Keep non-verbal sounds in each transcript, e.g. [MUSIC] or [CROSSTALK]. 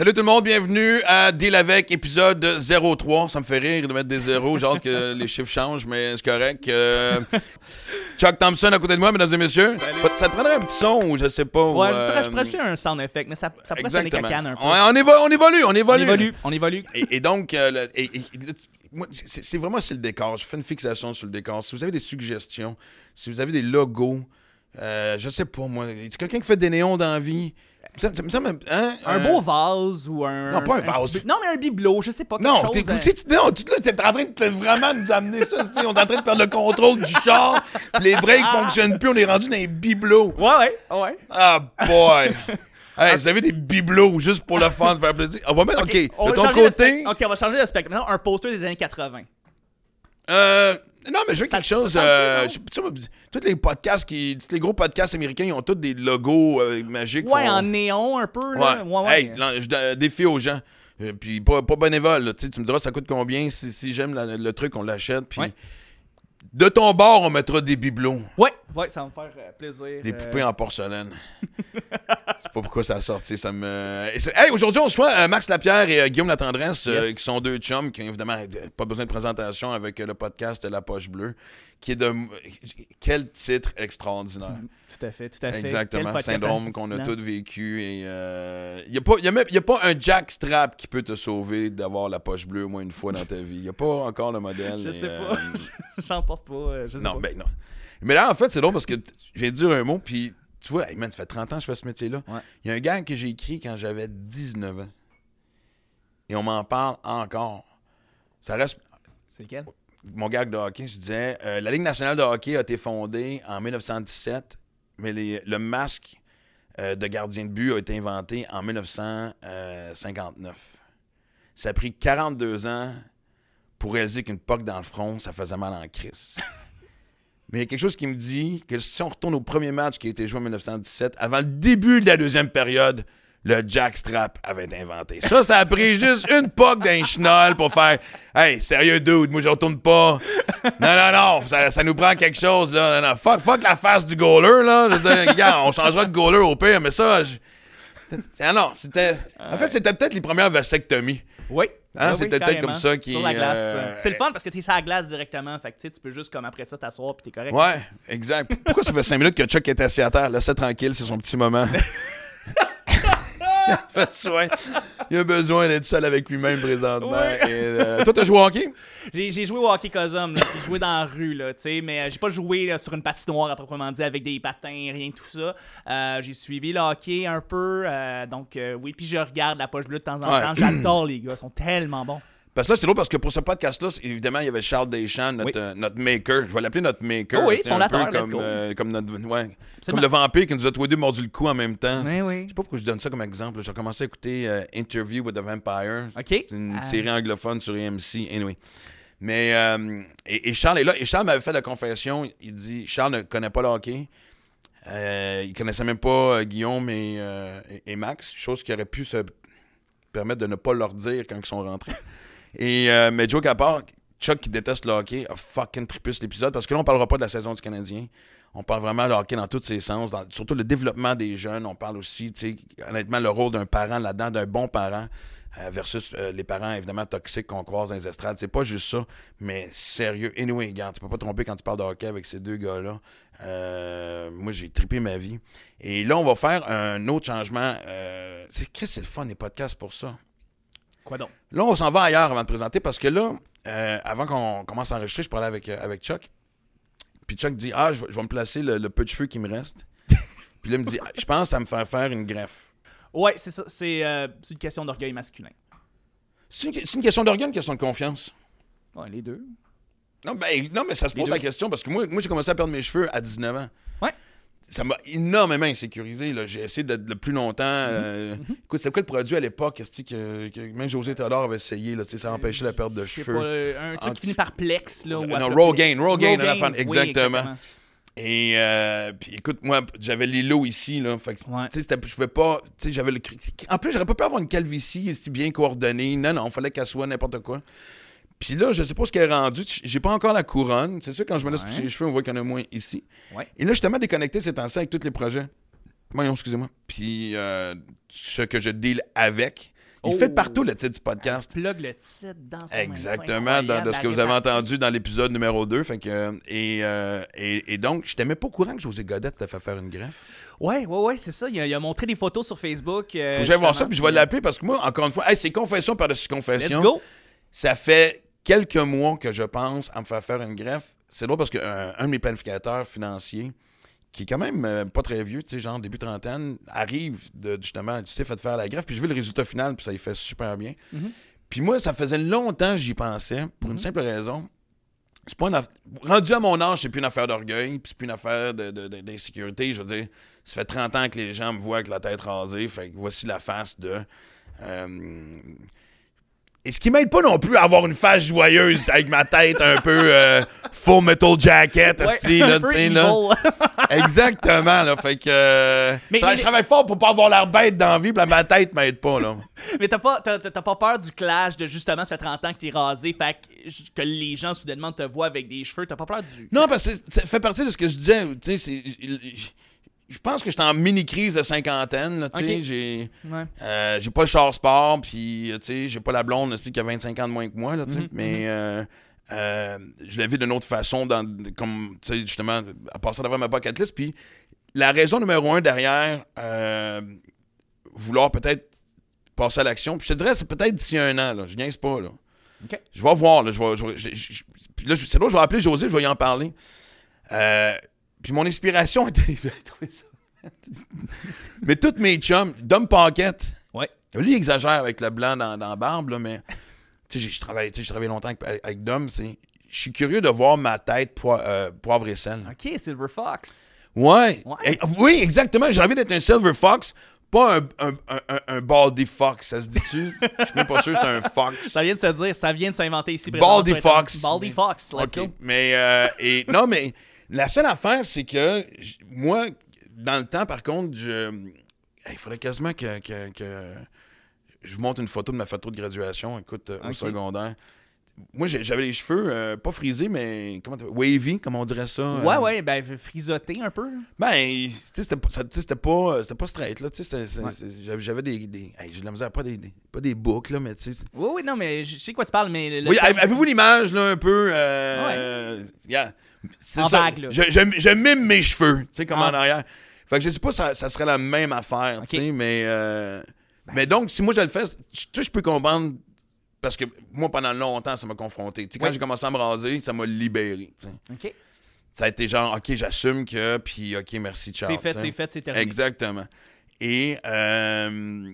Salut tout le monde, bienvenue à Deal avec épisode 03. Ça me fait rire de mettre des zéros, genre que [LAUGHS] les chiffres changent, mais c'est correct. Euh, Chuck Thompson à côté de moi, mesdames et messieurs. Ça te prendrait un petit son ou je sais pas. ou, Ouais, je euh, je ajouter un sound effect, mais ça, ça pourrait sonner cacane un peu. On, on évo- on évolue, on on évolue. évolue, on évolue. Et, et donc, euh, le- et- et- moi, c'est vraiment sur le décor. Je fais une fixation sur le décor. Si vous avez des suggestions, si vous avez des logos, euh, je sais pas moi. Y a quelqu'un qui fait des néons dans la vie? Ça, ça me semble. Hein? Un Euh, beau vase ou un. Non, pas un vase. Non, mais un bibelot, je sais pas. quelque Non, chose, t'es, euh, tu non, tu là, t'es en train de vraiment nous amener ça. On est en train de perdre le contrôle du char. les breaks fonctionnent plus. On est rendu dans les bibelots. Ouais, ouais, ouais. Ah, boy! [LAUGHS] hey, vous avez des bibelots juste pour le fun, de faire plaisir. On va mettre, OK, on de ton côté. Ok, on va changer de spectre. Maintenant, un poster des années 80. Euh, non, mais je veux Ça- quelque chose. euh, tu sais, tous les podcasts, qui, tous les gros podcasts américains, ils ont tous des logos euh, magiques. Ouais, font- en néon un peu. Ouais. Là. Ouais, ouais. Hey, là, je défie aux gens. Euh, puis pas, pas bénévole. là. Tu me diras, ça coûte combien. Si, si j'aime le truc, on l'achète. Puis Ouais. De ton bord, on mettra des bibelots. ouais, ouais, ça va me faire euh, plaisir. Des euh, poupées en porcelaine. [LAUGHS] Je sais pas pourquoi ça a sorti. Ça me... C'est- Hey, aujourd'hui, on reçoit euh, Max Lapierre et euh, Guillaume Latendresse, euh, Yes. qui sont deux chums, qui ont évidemment euh, pas besoin de présentation avec euh, le podcast La Poche Bleue, qui est de. Quel titre extraordinaire. Tout à fait, tout à fait. Exactement, syndrome qu'on a tous vécu. Il n'y a, pas- y a même- y a pas un jackstrap qui peut te sauver d'avoir la poche bleue au moins une fois dans ta vie. Il n'y a pas encore le modèle. [LAUGHS] Je et, sais euh, pas. [LAUGHS] J'en porte pas. euh, Je sais non, pas. ben non. Mais là, en fait, c'est drôle parce que t- je viens de dire un mot, puis tu vois, hey, man, ça fait 30 ans que je fais ce métier-là. Ouais. Il y a un gars que j'ai écrit quand j'avais 19 ans. Et on m'en parle encore. Ça reste. C'est lequel? Mon gag de hockey, je disais euh, la Ligue nationale de hockey a été fondée en 1917, mais le masque euh, de gardien de but a été inventé en 1959. Ça a pris 42 ans pour réaliser qu'une poque dans le front, ça faisait mal en crise. [LAUGHS] Mais il y a quelque chose qui me dit que si on retourne au premier match qui a été joué en 1917, avant le début de la deuxième période, le jackstrap avait été inventé. Ça, ça a pris juste une poque d'un chenol pour faire Hey, sérieux, dude, moi je retourne pas. Non, non, non, ça, ça nous prend quelque chose, là. Non, non, fuck, fuck la face du goaler, là. Je veux dire, regarde, on changera de goaler au pire, mais ça, je- ah non, c'était. En fait, c'était peut-être les premières vasectomies. Oui. Hein, c'était oui, peut-être comme ça qui, Sur la glace. euh, C'est le fun parce que t'es sur la glace directement. Fait que tu peux juste comme après ça t'asseoir puis t'es correct. Ouais, exact. Pourquoi ça fait 5 minutes que Chuck est assis à terre? Laisse-le tranquille, c'est son petit moment. [LAUGHS] [LAUGHS] il a. Il besoin d'être seul avec lui-même présentement. Ouais. Et, euh, toi, t'as joué au hockey? J'ai j'ai joué au hockey Cosum, puis joué dans la rue, là, tu sais, mais euh, j'ai pas joué là, sur une patinoire à proprement dit avec des patins, rien de tout ça. Euh, j'ai suivi le hockey un peu, euh, donc oui, puis je regarde la poche bleue de temps en Ouais. temps. J'adore les gars, ils sont tellement bons. Parce que là, c'est drôle parce que pour ce podcast-là, évidemment, il y avait Charles Deschamps, notre, Oui. euh, notre maker. Je vais l'appeler notre maker. Oh oui, C'était un peu comme, euh, comme, notre, ouais, comme le vampire qui nous a tous les deux mordu le cou en même temps. Oui, oui. Je sais pas pourquoi je donne ça comme exemple. J'ai commencé à écouter euh, Interview with the Vampire. OK. C'est une série anglophone sur AMC. Anyway. Mais, et, et Charles est là. Et Charles m'avait fait la confession. Il dit Charles ne connaît pas le hockey. Il connaissait même pas Guillaume et, et- et Max. Chose qui aurait pu se permettre de ne pas leur dire quand ils sont rentrés. Et, euh, mais joke à part, Chuck qui déteste le hockey a fucking trippé l'épisode parce que là, on parlera pas de la saison du Canadien. On parle vraiment de hockey dans tous ses sens, surtout le développement des jeunes. On parle aussi, honnêtement, le rôle d'un parent là-dedans, d'un bon parent euh, versus euh, les parents évidemment toxiques qu'on croise dans les estrades. C'est pas juste ça, mais sérieux. Anyway, regarde, tu peux pas te tromper quand tu parles de hockey avec ces deux gars-là. Euh, moi, j'ai trippé ma vie. Et là, on va faire un autre changement. C'est qu'est-ce que c'est le fun des podcasts pour ça? Quoi donc? Là, on s'en va ailleurs avant de présenter parce que là, euh, avant qu'on commence à enregistrer, je parlais avec, euh, avec Chuck. Puis Chuck dit Ah, je, vais- je vais me placer le, le peu de cheveux qui me reste. [LAUGHS] Puis là, il me dit Ah, Je pense à me faire faire une greffe. Ouais, c'est ça. C'est euh, une question d'orgueil masculin. C'est une, question d'orgueil, une question de confiance. Ouais, les deux. Non, ben, non mais ça se pose la question parce que moi, moi j'ai commencé à perdre mes cheveux à 19 ans. Ça m'a énormément insécurisé. J'ai essayé d'être le plus longtemps. Mm-hmm. euh, Écoute, c'est quoi le produit à l'époque que, que même José Théodore avait essayé? Là, ça empêchait la perte de cheveux? pas, euh, un truc qui finit par plex, là. ou Non, Rogaine. Rogaine, à la fin, oui, exactement. Et euh, puis écoute, moi, j'avais les lots ici, là. Fait que, Ouais. tu sais, c'était- je pouvais pas. Tu sais, j'avais le. En plus, j'aurais pas pu avoir une calvitie bien coordonnée. Non, non, il fallait qu'elle soit n'importe quoi. Puis là, je sais pas ce qu'elle est rendue. J'ai pas encore la couronne. C'est sûr, quand je me laisse pousser les cheveux, on voit qu'il y en a moins ici. Ouais. Et là, je suis tellement déconnecté ces temps-ci avec tous les projets. Voyons, excusez-moi. Puis euh, ce que je deal avec, Il Oh. fait partout le titre du podcast. Plug le titre dans main. Exactement, dans, de ce que vous avez entendu dans l'épisode numéro 2. Fait que, et, euh, et, et donc, je t'aimais pas au courant que José Godette t'a fait faire une greffe. Ouais, ouais, ouais, c'est ça. Il a, il a montré des photos sur Facebook. euh, Faut que j'aille voir ça, puis je vais l'appeler parce que moi, encore une fois, hey, c'est confession par-dessus Let's confession. go. Ça fait quelques mois que je pense à me faire faire une greffe. C'est drôle parce qu'un un de mes planificateurs financiers, qui est quand même euh, pas très vieux, tu sais, genre début trentaine, arrive de, justement, tu sais, fait faire la greffe, puis je veux le résultat final, puis ça y fait super bien. Mhm. Puis moi, ça faisait longtemps que j'y pensais, pour une simple raison. C'est pas une aff- Rendu à mon âge, c'est plus une affaire d'orgueil, puis c'est plus une affaire de- de- de- d'insécurité. je veux dire, ça fait 30 ans que les gens me voient avec la tête rasée, fait que voici la face de. euh, et ce qui m'aide pas non plus à avoir une face joyeuse avec ma tête un peu euh, full metal jacket, Ouais, esti, là, là. [LAUGHS] Exactement, là. Fait que. euh, Mais- je, mais- je travaille fort pour pas avoir l'air bête dans la vie, puis ma tête m'aide pas, là. Mais t'as pas, t'as, t'as pas peur du clash de justement, ça fait 30 ans que t'es rasé, fait que, que les gens soudainement te voient avec des cheveux. T'as pas peur du. Non, parce que ça fait partie de ce que je disais. Tu sais, c'est. Je pense que j'étais en mini-crise de cinquantaine, tu sais. Ok. J'ai. Ouais. Euh, j'ai pas le char sport, puis euh, tu sais, j'ai pas la blonde aussi qui a 25 ans de moins que moi, là. Mhm, mais euh, euh, je la vis d'une autre façon, dans, comme, justement, à passer devant ma bucket list. Puis la raison numéro un derrière vouloir peut-être passer à l'action, puis je te dirais, c'est peut-être d'ici un an, là. Je niaise pas, là. Je vais voir, là. Je vais, je vais- je- je- je- puis là, c'est là que je vais appeler José, je vais y en parler. Euh, puis mon inspiration [LAUGHS] trouver ça. mais toutes mes chums, Dom Pocket, Ouais. lui, il exagère avec le blanc dans, dans la barbe, là, mais tu sais, j'ai- je travaille, tu sais, j'ai travaillé longtemps avec, avec Dom. c'est- Je suis curieux de voir ma tête euh, poivre et sel. Ok, Silver Fox. Ouais. Ouais. Oui, exactement. J'ai envie d'être un Silver Fox, pas un, un, un, un- un Baldy Fox. Ça se dit-tu? Je suis même pas sûr que c'est un Fox. [LAUGHS] Ça vient de se dire, ça vient de s'inventer ici. Baldy. Fox. Baldy Fox, let's OK. go. Mais, euh, et, non, mais la seule affaire, c'est que moi, dans le temps, par contre, je. Il faudrait quasiment que, que- que je vous montre une photo de ma photo de graduation, écoute, euh, au secondaire. Moi, j'avais les cheveux euh, pas frisés, mais comment wavy, comme on dirait ça. Ouais, euh, ouais, ben frisoté un peu. Ben, tu sais, c'était pas, pas, straight, là. Ouais. j'avais- des. des hey, j'ai de la misère, pas des, des- pas des boucles, là, mais tu sais. Oui, oui, non, mais je sais quoi tu parles, mais. le- Oui, avez-vous l'image, là, un peu. Euh, yeah. C'est En ça. vague, là. Je, je- je mime mes cheveux, tu sais, comme En- en arrière. Fait que je sais pas si ça, ça serait la même affaire, tu sais, mais. euh, mais donc, si moi je le fais, tu sais, je peux comprendre. Parce que moi, pendant longtemps, ça m'a confronté. Tu sais, quand Oui. j'ai commencé à me raser, ça m'a libéré. tu sais. Ok. Ça a été genre, OK, j'assume que, puis OK, merci, ciao. C'est fait, c'est fait, c'est terminé. Exactement. Et, euh,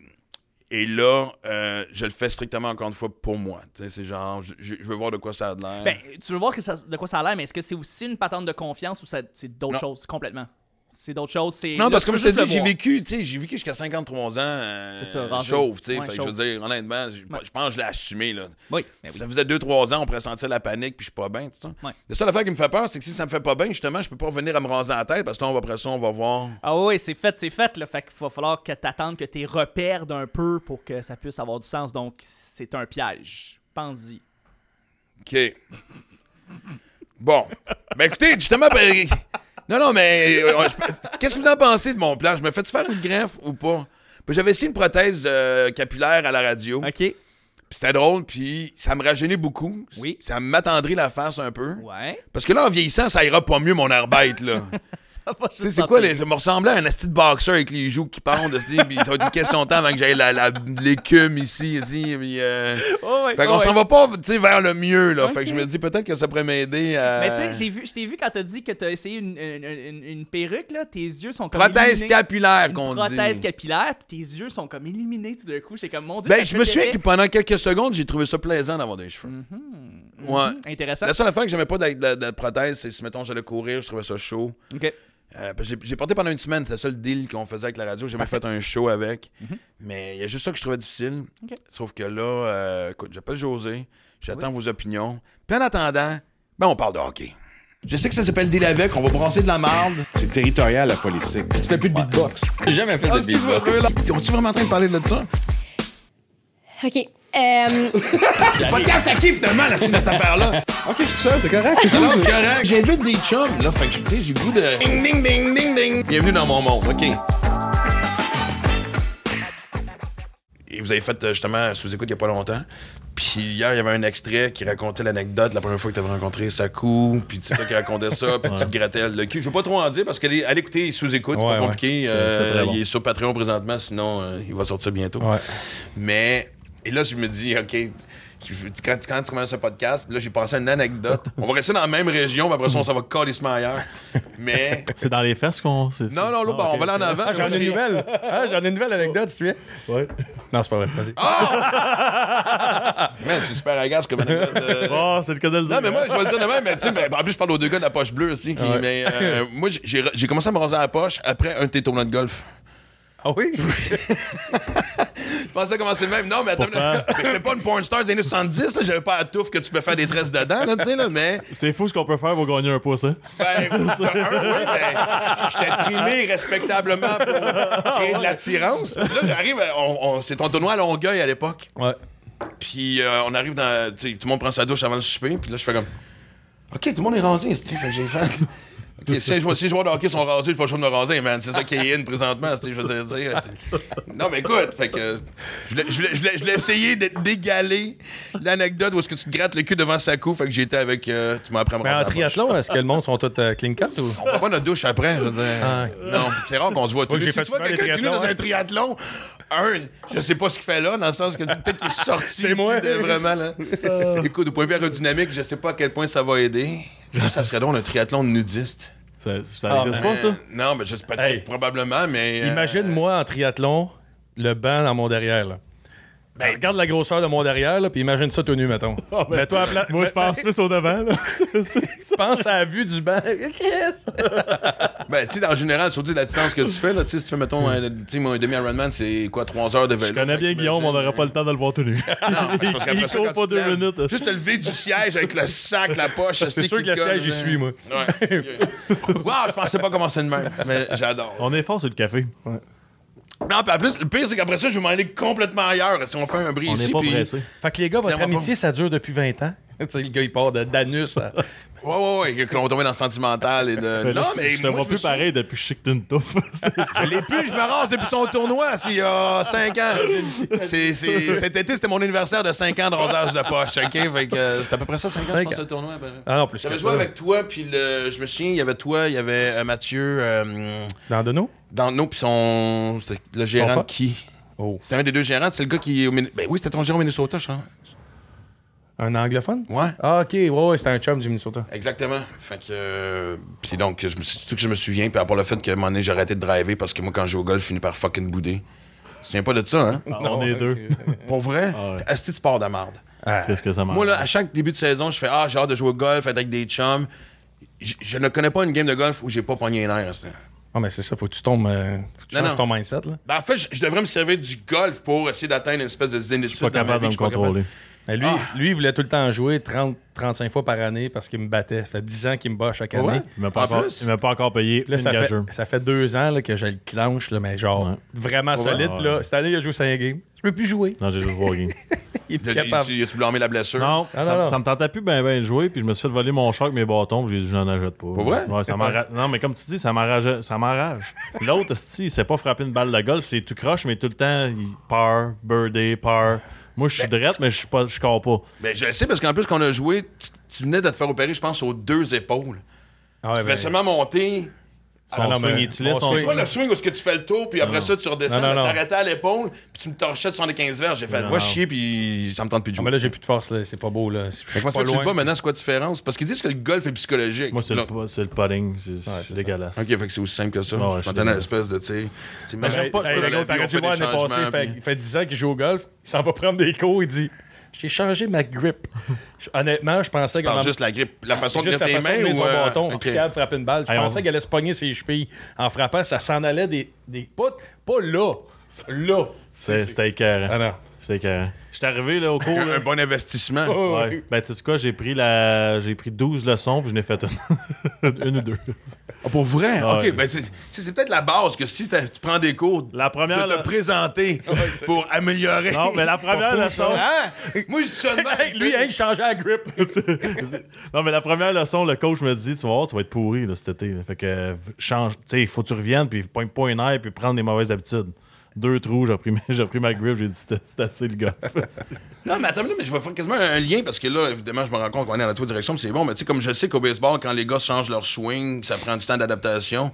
et là, euh, je le fais strictement encore une fois pour moi. C'est genre, je, je- veux voir de quoi ça a l'air. Ben, tu veux voir que ça- de quoi ça a l'air, mais est-ce que c'est aussi une patente de confiance ou c'est d'autres choses complètement? C'est d'autres choses. c'est non, parce tu que comme je te dis, j'ai vécu, tu sais, j'ai vécu jusqu'à 53 ans euh, ça, chauve, tu sais. Ouais, fait que je veux dire, honnêtement, je, Ouais. pense que je l'ai assumé, là. Oui, Si oui. ça faisait 2-3 ans, on pourrait sentir la panique, puis je suis pas bien, tout ça. Ouais. La seule affaire qui me fait peur, c'est que si ça me fait pas bien, justement, je peux pas revenir à me raser la tête, parce que là, on va- après ça, on va voir. Ah oui, c'est fait, c'est fait. Là. Fait qu'il va falloir que tu attendes que tes repères d'un peu pour que ça puisse avoir du sens. Donc, c'est un piège. Pense-y. OK. Bon. Ben écoutez, justement, ben, non, non, mais euh, je- qu'est-ce que vous en pensez de mon plan? Je me fais-tu faire une greffe ou pas? J'avais essayé une prothèse euh, capillaire à la radio. OK. Puis c'était drôle, puis ça me rajeunit beaucoup. Oui. Ça m'attendrit la face un peu. Ouais. Parce que là, en vieillissant, ça ira pas mieux, mon air bête, là. [LAUGHS] C'est quoi, les, ça me ressemblait à un asti de boxeur avec les joues qui pendent, puis ça va être une question de temps avant que j'aille la- l'écume ici, ici, puis... euh, Oh, ouais, Fait oh, ouais. s'en va pas, vers le mieux, là. Fait que je me dis peut-être que ça pourrait m'aider à... Mais tu sais, j'ai vu, je t'ai vu quand t'as dit que t'as essayé une, une, une- une perruque, là, tes yeux sont comme Prothèse illuminés. capillaire, qu'on dit. prothèse capillaire, puis tes yeux sont comme illuminés tout d'un coup. J'étais comme, mon Dieu, Ben, je me souviens que pendant quelques secondes, j'ai trouvé ça plaisant d'avoir des cheveux. Mhm, Ouais. mhm, Intéressant. La seule affaire que j'aimais pas de, de- de prothèse, c'est si, mettons, j'allais courir, je trouvais ça chaud. OK. Euh, j'ai- porté pendant une semaine, c'est le seul deal qu'on faisait avec la radio. J'ai jamais fait un show avec. Mhm. Mais il y a juste ça que je trouvais difficile. Sauf que là, euh, écoute, j'appelle José, j'attends vos opinions. Puis en attendant, ben on parle de hockey. Je sais que ça s'appelle deal avec, on va brasser de la marde. C'est territorial, la politique. Tu fais plus de beatbox. J'ai jamais fait de Excuse-moi, beatbox. là. On-tu vraiment en train de parler de ça? OK. Euh, Podcast à qui finalement, la style de cette affaire-là? OK, je suis ça, c'est correct. c'est cool. c'est correct. J'invite des chums, là. Fait que, tu sais, j'ai le goût de. Ding, ding, ding, ding, ding. Bienvenue dans mon monde, OK. et vous avez fait euh, justement sous-écoute il n'y a pas longtemps. Puis hier, il y avait un extrait qui racontait l'anecdote la première fois que tu avais rencontré Sakou. Puis tu sais pas qui racontait ça. Puis tu te grattais le cul. Je veux pas trop en dire parce qu'elle est- allez écouter sous-écoute, c'est Ouais, pas compliqué. C'est- Euh, bon. Il est sur Patreon présentement, sinon euh, il va sortir bientôt. Ouais. Mais, et là, je me dis, OK, quand, quand tu commences un podcast, là, j'ai pensé à une anecdote. [LAUGHS] On va rester dans la même région, puis après ça, on s'en va calissement ailleurs. Mais, [LAUGHS] C'est dans les fesses qu'on. c'est- non, non, là, Ah, bon, ok. on va aller en avant. Ah, j'en ai une nouvelle. Ah, j'en ai une nouvelle anecdote, si tu veux. Ouais. Non, c'est pas vrai. Vas-y. Man, c'est super agace comme anecdote. euh. [LAUGHS] Oh, c'est le cas de le dire. Non, mais moi, je vais le dire de même, mais tu sais, ben, en plus, je parle aux deux gars de la poche bleue aussi. qui- Ouais. Mais euh, moi, j'ai- j'ai commencé à me raser à la poche après un de tes tournois de golf. Ah oui? Je [LAUGHS] pensais commencer le même. Non, mais attends, c'était pas une porn star des années 70, là. J'avais pas la touffe que tu peux faire des tresses dedans, là, tu sais, là, mais. C'est fou ce qu'on peut faire pour gagner un pouce, hein? Ben, [LAUGHS] un, oui, ben, j'étais trimé respectablement pour créer de l'attirance. Puis là, j'arrive, on- on- c'est ton tournoi à Longueuil à l'époque. Ouais. Puis euh, on arrive dans. Tu sais, tout le monde prend sa douche avant le souper. Puis là, je fais comme. OK, tout le monde est rasé. Fait que j'ai fait. Si les joueurs, de hockey sont rasés, j'ai pas le choix de me raser, man. C'est ça qui est in présentement. Je veux dire. Non, mais écoute, fait que. Je je je je essayer de- d'égaler l'anecdote où est-ce que tu te grattes le cul devant Sakou. Fait que j'étais avec. euh, tu m'as appris à me Mais en triathlon, est-ce que le monde sont tous euh, clean cut ou? On prend pas notre douche après, je veux dire. Ah. Non, c'est rare qu'on se voit tous Si tu vois quelqu'un qui est dans un triathlon, un, je sais pas ce qu'il fait là, dans le sens que peut-être qu'il est sorti C'est moi. de- vraiment là. Écoute, au point de vue aérodynamique, je sais pas à quel point ça va aider. Ça serait donc un triathlon de nudiste. Ça, ça Ah, existe ben, pas, ça? Euh, non, mais je sais pas, Hey. probablement, mais. euh, Imagine-moi en triathlon, le banc dans mon derrière. Là. Ben- Regarde la grosseur de mon derrière, là, puis imagine ça tout nu, mettons. [LAUGHS] Mets-toi à pla- Moi, je pense plus au devant, là. [LAUGHS] pense à la vue du banc. [LAUGHS] Ben, tu sais, en général, surtout la distance que tu fais, là, tu sais, si tu fais, mettons, un, un demi-Ironman, c'est quoi, 3 heures de vélo? Je connais bien Guillaume, on n'aurait pas le temps de le voir tout nu. Non, c'est parce qu'après ça, quand pas tu deux minutes. Juste te lever du siège avec le sac, la poche. C'est sûr que le siège, j'y suis, moi. Ouais. wow, je pensais pas commencer de même, mais j'adore. On est fort sur le café. Non, puis en plus, le pire, c'est qu'après ça, je vais m'en aller complètement ailleurs. Si on fait un bris On ici, n'est pas puis... pressé. Fait que les gars, votre amitié, ça dure depuis 20 ans. [LAUGHS] tu sais, le gars, il part de- d'anus à... [LAUGHS] Ouais, ouais, ouais, que l'on tombait dans le sentimental et de... [LAUGHS] Ben là, non, mais je te vois plus suis- pareil depuis que je sais que t'es une touffe. Je l'ai plus, je me rase depuis son tournoi, c'est il y a 5 ans. C'est, c'est- cet été, c'était mon anniversaire de 5 ans de rasage de poche, OK? Fait que euh, c'est à peu près ça, 5 ans, je Cinq pense, ans. le tournoi. près. Ah non, plus J'avais joué ça. avec toi, puis le, je me souviens, il y avait toi, il y avait euh, Mathieu, euh, Dans Deneau? Dans nous, puis son, c'était le gérant de qui? Oh. C'était un des deux gérants, c'est le gars qui est au Min- Ben oui, c'était ton gérant au Minnesota, je crois. Un anglophone? Ouais. Ah, OK. Ouais, ouais, c'était un chum du Minnesota. Exactement. Fait que. euh, puis donc, je me, suis- surtout que je me souviens, puis à part le fait qu'à un moment donné, j'ai arrêté de driver parce que moi, quand je joue au golf, je finis par fucking bouder. Tu te souviens pas de ça, hein? on est deux. [LAUGHS] Pour vrai? Ah ouais. Est-ce que tu pars de merde? Ah. Qu'est-ce que ça marche? Moi, là, à chaque début de saison, je fais Ah, j'ai hâte de jouer au golf, être avec des chums. Je, je ne connais pas une game de golf où j'ai pas pogné un air. ça. Ah, mais c'est ça, faut que tu tombes. euh, faut que tu Non, changes non. ton mindset, là. Ben, en fait, je, je devrais me servir du golf pour essayer d'atteindre une espèce de zénitude. Je suis pas capable de me contrôler. Mais lui, Ah. lui, il voulait tout le temps jouer 30, 35 fois par année parce qu'il me battait. Ça fait 10 ans qu'il me bat chaque année. Ouais? Il m'a pas, En encore- plus? il m'a pas encore payé Là, une ça fait, gageure. ça fait deux ans là, que je le clenche, là, mais genre Ouais. vraiment solide. Ouais. Là. Cette année, il a joué 5 games. Je peux plus jouer. Non, j'ai juste voir game. [LAUGHS] Il est plus Là, capable. tu- tu blâmé la blessure? Non, Ah, ça, non, ça me tentait plus bien ben de jouer, puis je me suis fait voler mon choc, mes bâtons, j'ai dit, j'en achète pas. Pour vrai? Ouais, ça. Non, mais comme tu dis, ça. Puis L'autre, il sait pas frapper une balle de golf, c'est tout croche, mais tout le temps, il part, birdie, part. Moi, je suis drette, mais je suis pas, je pas. Ben, je le sais parce qu'en plus, qu'on a joué, tu, tu venais de te faire opérer, je pense, aux deux épaules. Ah ouais, tu ben, fais seulement monter. Son Ah non, swing mais est C'est quoi le swing où est-ce que tu fais le tour, puis après ça, tu redescends, non. t'arrêtais à l'épaule, puis tu me torchais de 75 verges. J'ai fait, va chier, puis ça me tente plus de Ah, jouer. mais là, j'ai plus de force. là. C'est pas beau. Là. Je moi, pas tu loin. bats maintenant, c'est quoi la différence? Parce qu'ils disent que le golf est psychologique. Moi, c'est le, c'est le putting. C'est c'est c'est dégueulasse. Ok, fait que c'est aussi simple que ça. Je m'attendais à l'espèce de, tu sais. tu j'aime pas, pas. le gars, voir l'année passée, il fait 10 ans qu'il joue au golf. Il s'en va prendre des cours. Il dit J'ai changé ma grip. Je- Honnêtement, je pensais que. juste la grippe, la façon de mettre tes mains ou... son euh, bâton, ok. puis capable de frapper une balle. Je Hey, pensais on- qu'elle allait se pogner ses chevilles en frappant. Ça s'en allait des. des pas, pas là. Là. C'est- C'était écœurant. Ah non. C'était écœurant. Je suis arrivé là, au cours. Un, là. un bon investissement. Oh, Ouais. Ben, tu sais quoi, j'ai pris la. J'ai pris 12 leçons, puis je n'ai fait une. [LAUGHS] une ou deux. Ah, pour vrai? Ah, ok, ouais. ben c'est c'est- c'est peut-être la base que si tu prends des cours La première. de te là- présenter [LAUGHS] pour améliorer. Non, mais la première leçon. Hein? Moi, je tu lui, hein, il changeait la grip. [LAUGHS] non, mais la première leçon, le coach me dit Tu vas voir, tu vas être pourri là, cet été. Fait que, change. Tu sais, il faut que tu reviennes, puis pogne pas un air, puis prendre des mauvaises habitudes. Deux trous, j'ai pris, ma- [LAUGHS] grip, j'ai dit c'était assez le gars. [LAUGHS] Non, mais attends, mais je vais faire quasiment un lien parce que là, évidemment, je me rends compte qu'on est dans la toi direction, mais c'est bon. Mais tu sais, comme je sais qu'au baseball, quand les gars changent leur swing, ça prend du temps d'adaptation.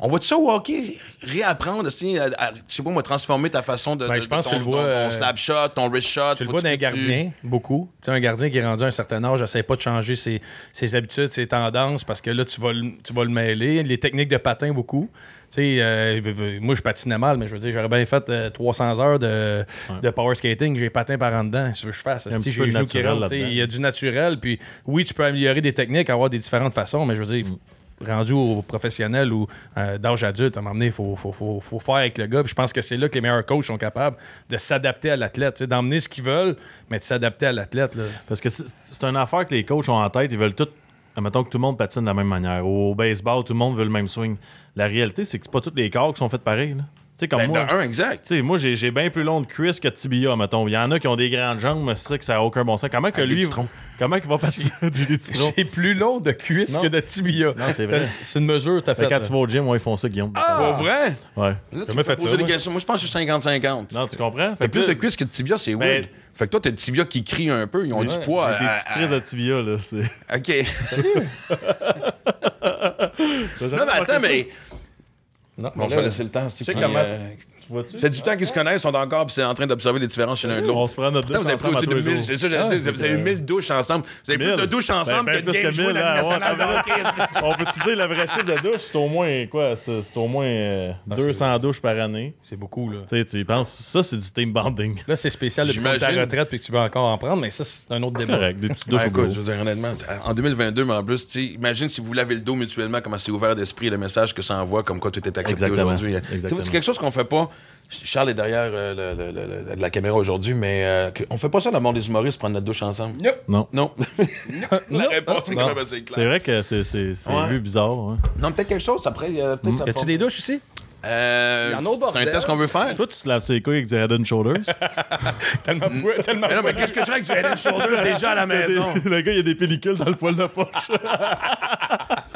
On va-tu ça au hockey? Réapprendre, aussi, à, à- je sais pas, moi, transformer ta façon de. Ben, de- je pense de que ton, tu le vois, ton- ton euh, slap shot, ton wrist shot. Tu le vois d'un tu- gardien, beaucoup. Tu sais, un gardien qui est rendu à un certain âge, essaie pas de changer ses, ses habitudes, ses tendances, parce que là, tu vas, le, tu vas le mêler. Les techniques de patin, beaucoup. Tu sais, euh, moi, je patinais mal, mais je veux dire, j'aurais bien fait euh, 300 heures de, de power skating. J'ai patin par en dedans. Si je veux que je fasse, Il y a un qui tu là-dedans. Il y a du naturel. Puis oui, tu peux améliorer des techniques, avoir des différentes façons, mais je veux dire, rendu au professionnel ou euh, d'âge adulte, à un moment donné, il faut, faut, faut, faut faire avec le gars. Puis je pense que c'est là que les meilleurs coachs sont capables de s'adapter à l'athlète, d'emmener ce qu'ils veulent, mais de s'adapter à l'athlète. Parce que c'est c'est une affaire que les coachs ont en tête. Ils veulent tout. Mettons que tout le monde patine de la même manière. Au baseball, tout le monde veut le même swing. La réalité, c'est que c'est pas tous les corps qui sont faits pareil. là. Sais, comme Ben, moi. de un, exact. Tu sais, moi, j'ai j'ai bien plus long de cuisse que de tibia, mettons. Il y en a qui ont des grandes jambes, mais c'est ça que ça n'a aucun bon sens. Comment que Avec des lui. Comment il va patiner du des citrons? J'ai plus long de cuisse Non. que de tibia. Non, c'est vrai. C'est une mesure, t'as Fait fait. quand tu vas au gym, ouais, ils font ça, Guillaume. Pour vrai? Ouais. Là, tu me fait poser ça, des moi. questions. Moi, je pense que je suis 50-50. Non, tu comprends? T'as plus de là, cuisses que de tibia, c'est Ben, weird. Fait que toi, t'as le tibia qui crie un peu. Ils ont du j'ai poids. des à- petites crises de tibia, là. c'est- OK. [LAUGHS] Non, mais attends, mais. Non, Bon, je vais laisser le temps. Sais comment- euh, Tu vois-tu? C'est du temps qu'ils se connaissent, ils sont encore, puis c'est en train d'observer les différences chez l'un et l'autre. On se prend notre Putain, douche vous avez pris ensemble à au-dessus tous de les 1000, jours. c'est ça, j'allais Ah, dire, vous avez c'est, 1000 douches ensemble. Vous avez plus 1000. de douches Ben, ensemble ben que de plus que games joués 1000, dans la là, nationale de ouais, hockey. [LAUGHS] On peut utiliser le vrai chiffre de douche, c'est au moins quoi? C'est c'est au moins euh, Ah, 200 douches par année. C'est beaucoup, là. Tu sais, tu y penses, ça c'est du team bonding. Là, c'est spécial depuis ta J'imagine. retraite puis que tu veux encore en prendre, mais ça, c'est un autre débat. Correct, des petites Ouais, douches au écoute, bureau. je veux dire, honnêtement, c'est- en 2022, mais en plus, tu sais, imagine si vous lavez le dos mutuellement, comment c'est ouvert d'esprit, le message que ça envoie, comme quoi tout est accepté Exactement. aujourd'hui. Tu sais, Exactement. C'est quelque chose qu'on fait pas. Charles est derrière euh, le- le- le- la caméra aujourd'hui, mais euh, on fait pas ça dans le monde des humoristes, prendre notre douche ensemble? Non. Non. [LAUGHS] la réponse est Non. quand même assez C'est vrai que c'est Ouais. vu bizarre. hein. Non, peut-être quelque chose, après, euh, peut-être ça Y a-tu des douches ici? Euh, c'est un test qu'on veut faire. Toi, tu te laves ses couilles avec du Head and Shoulders. [LAUGHS] Tellement fou- tellement Mais non, mais qu'est-ce que je fais avec du head and shoulders [LAUGHS] déjà à la maison? [LAUGHS] le gars, il y a des pellicules dans le poil de poche.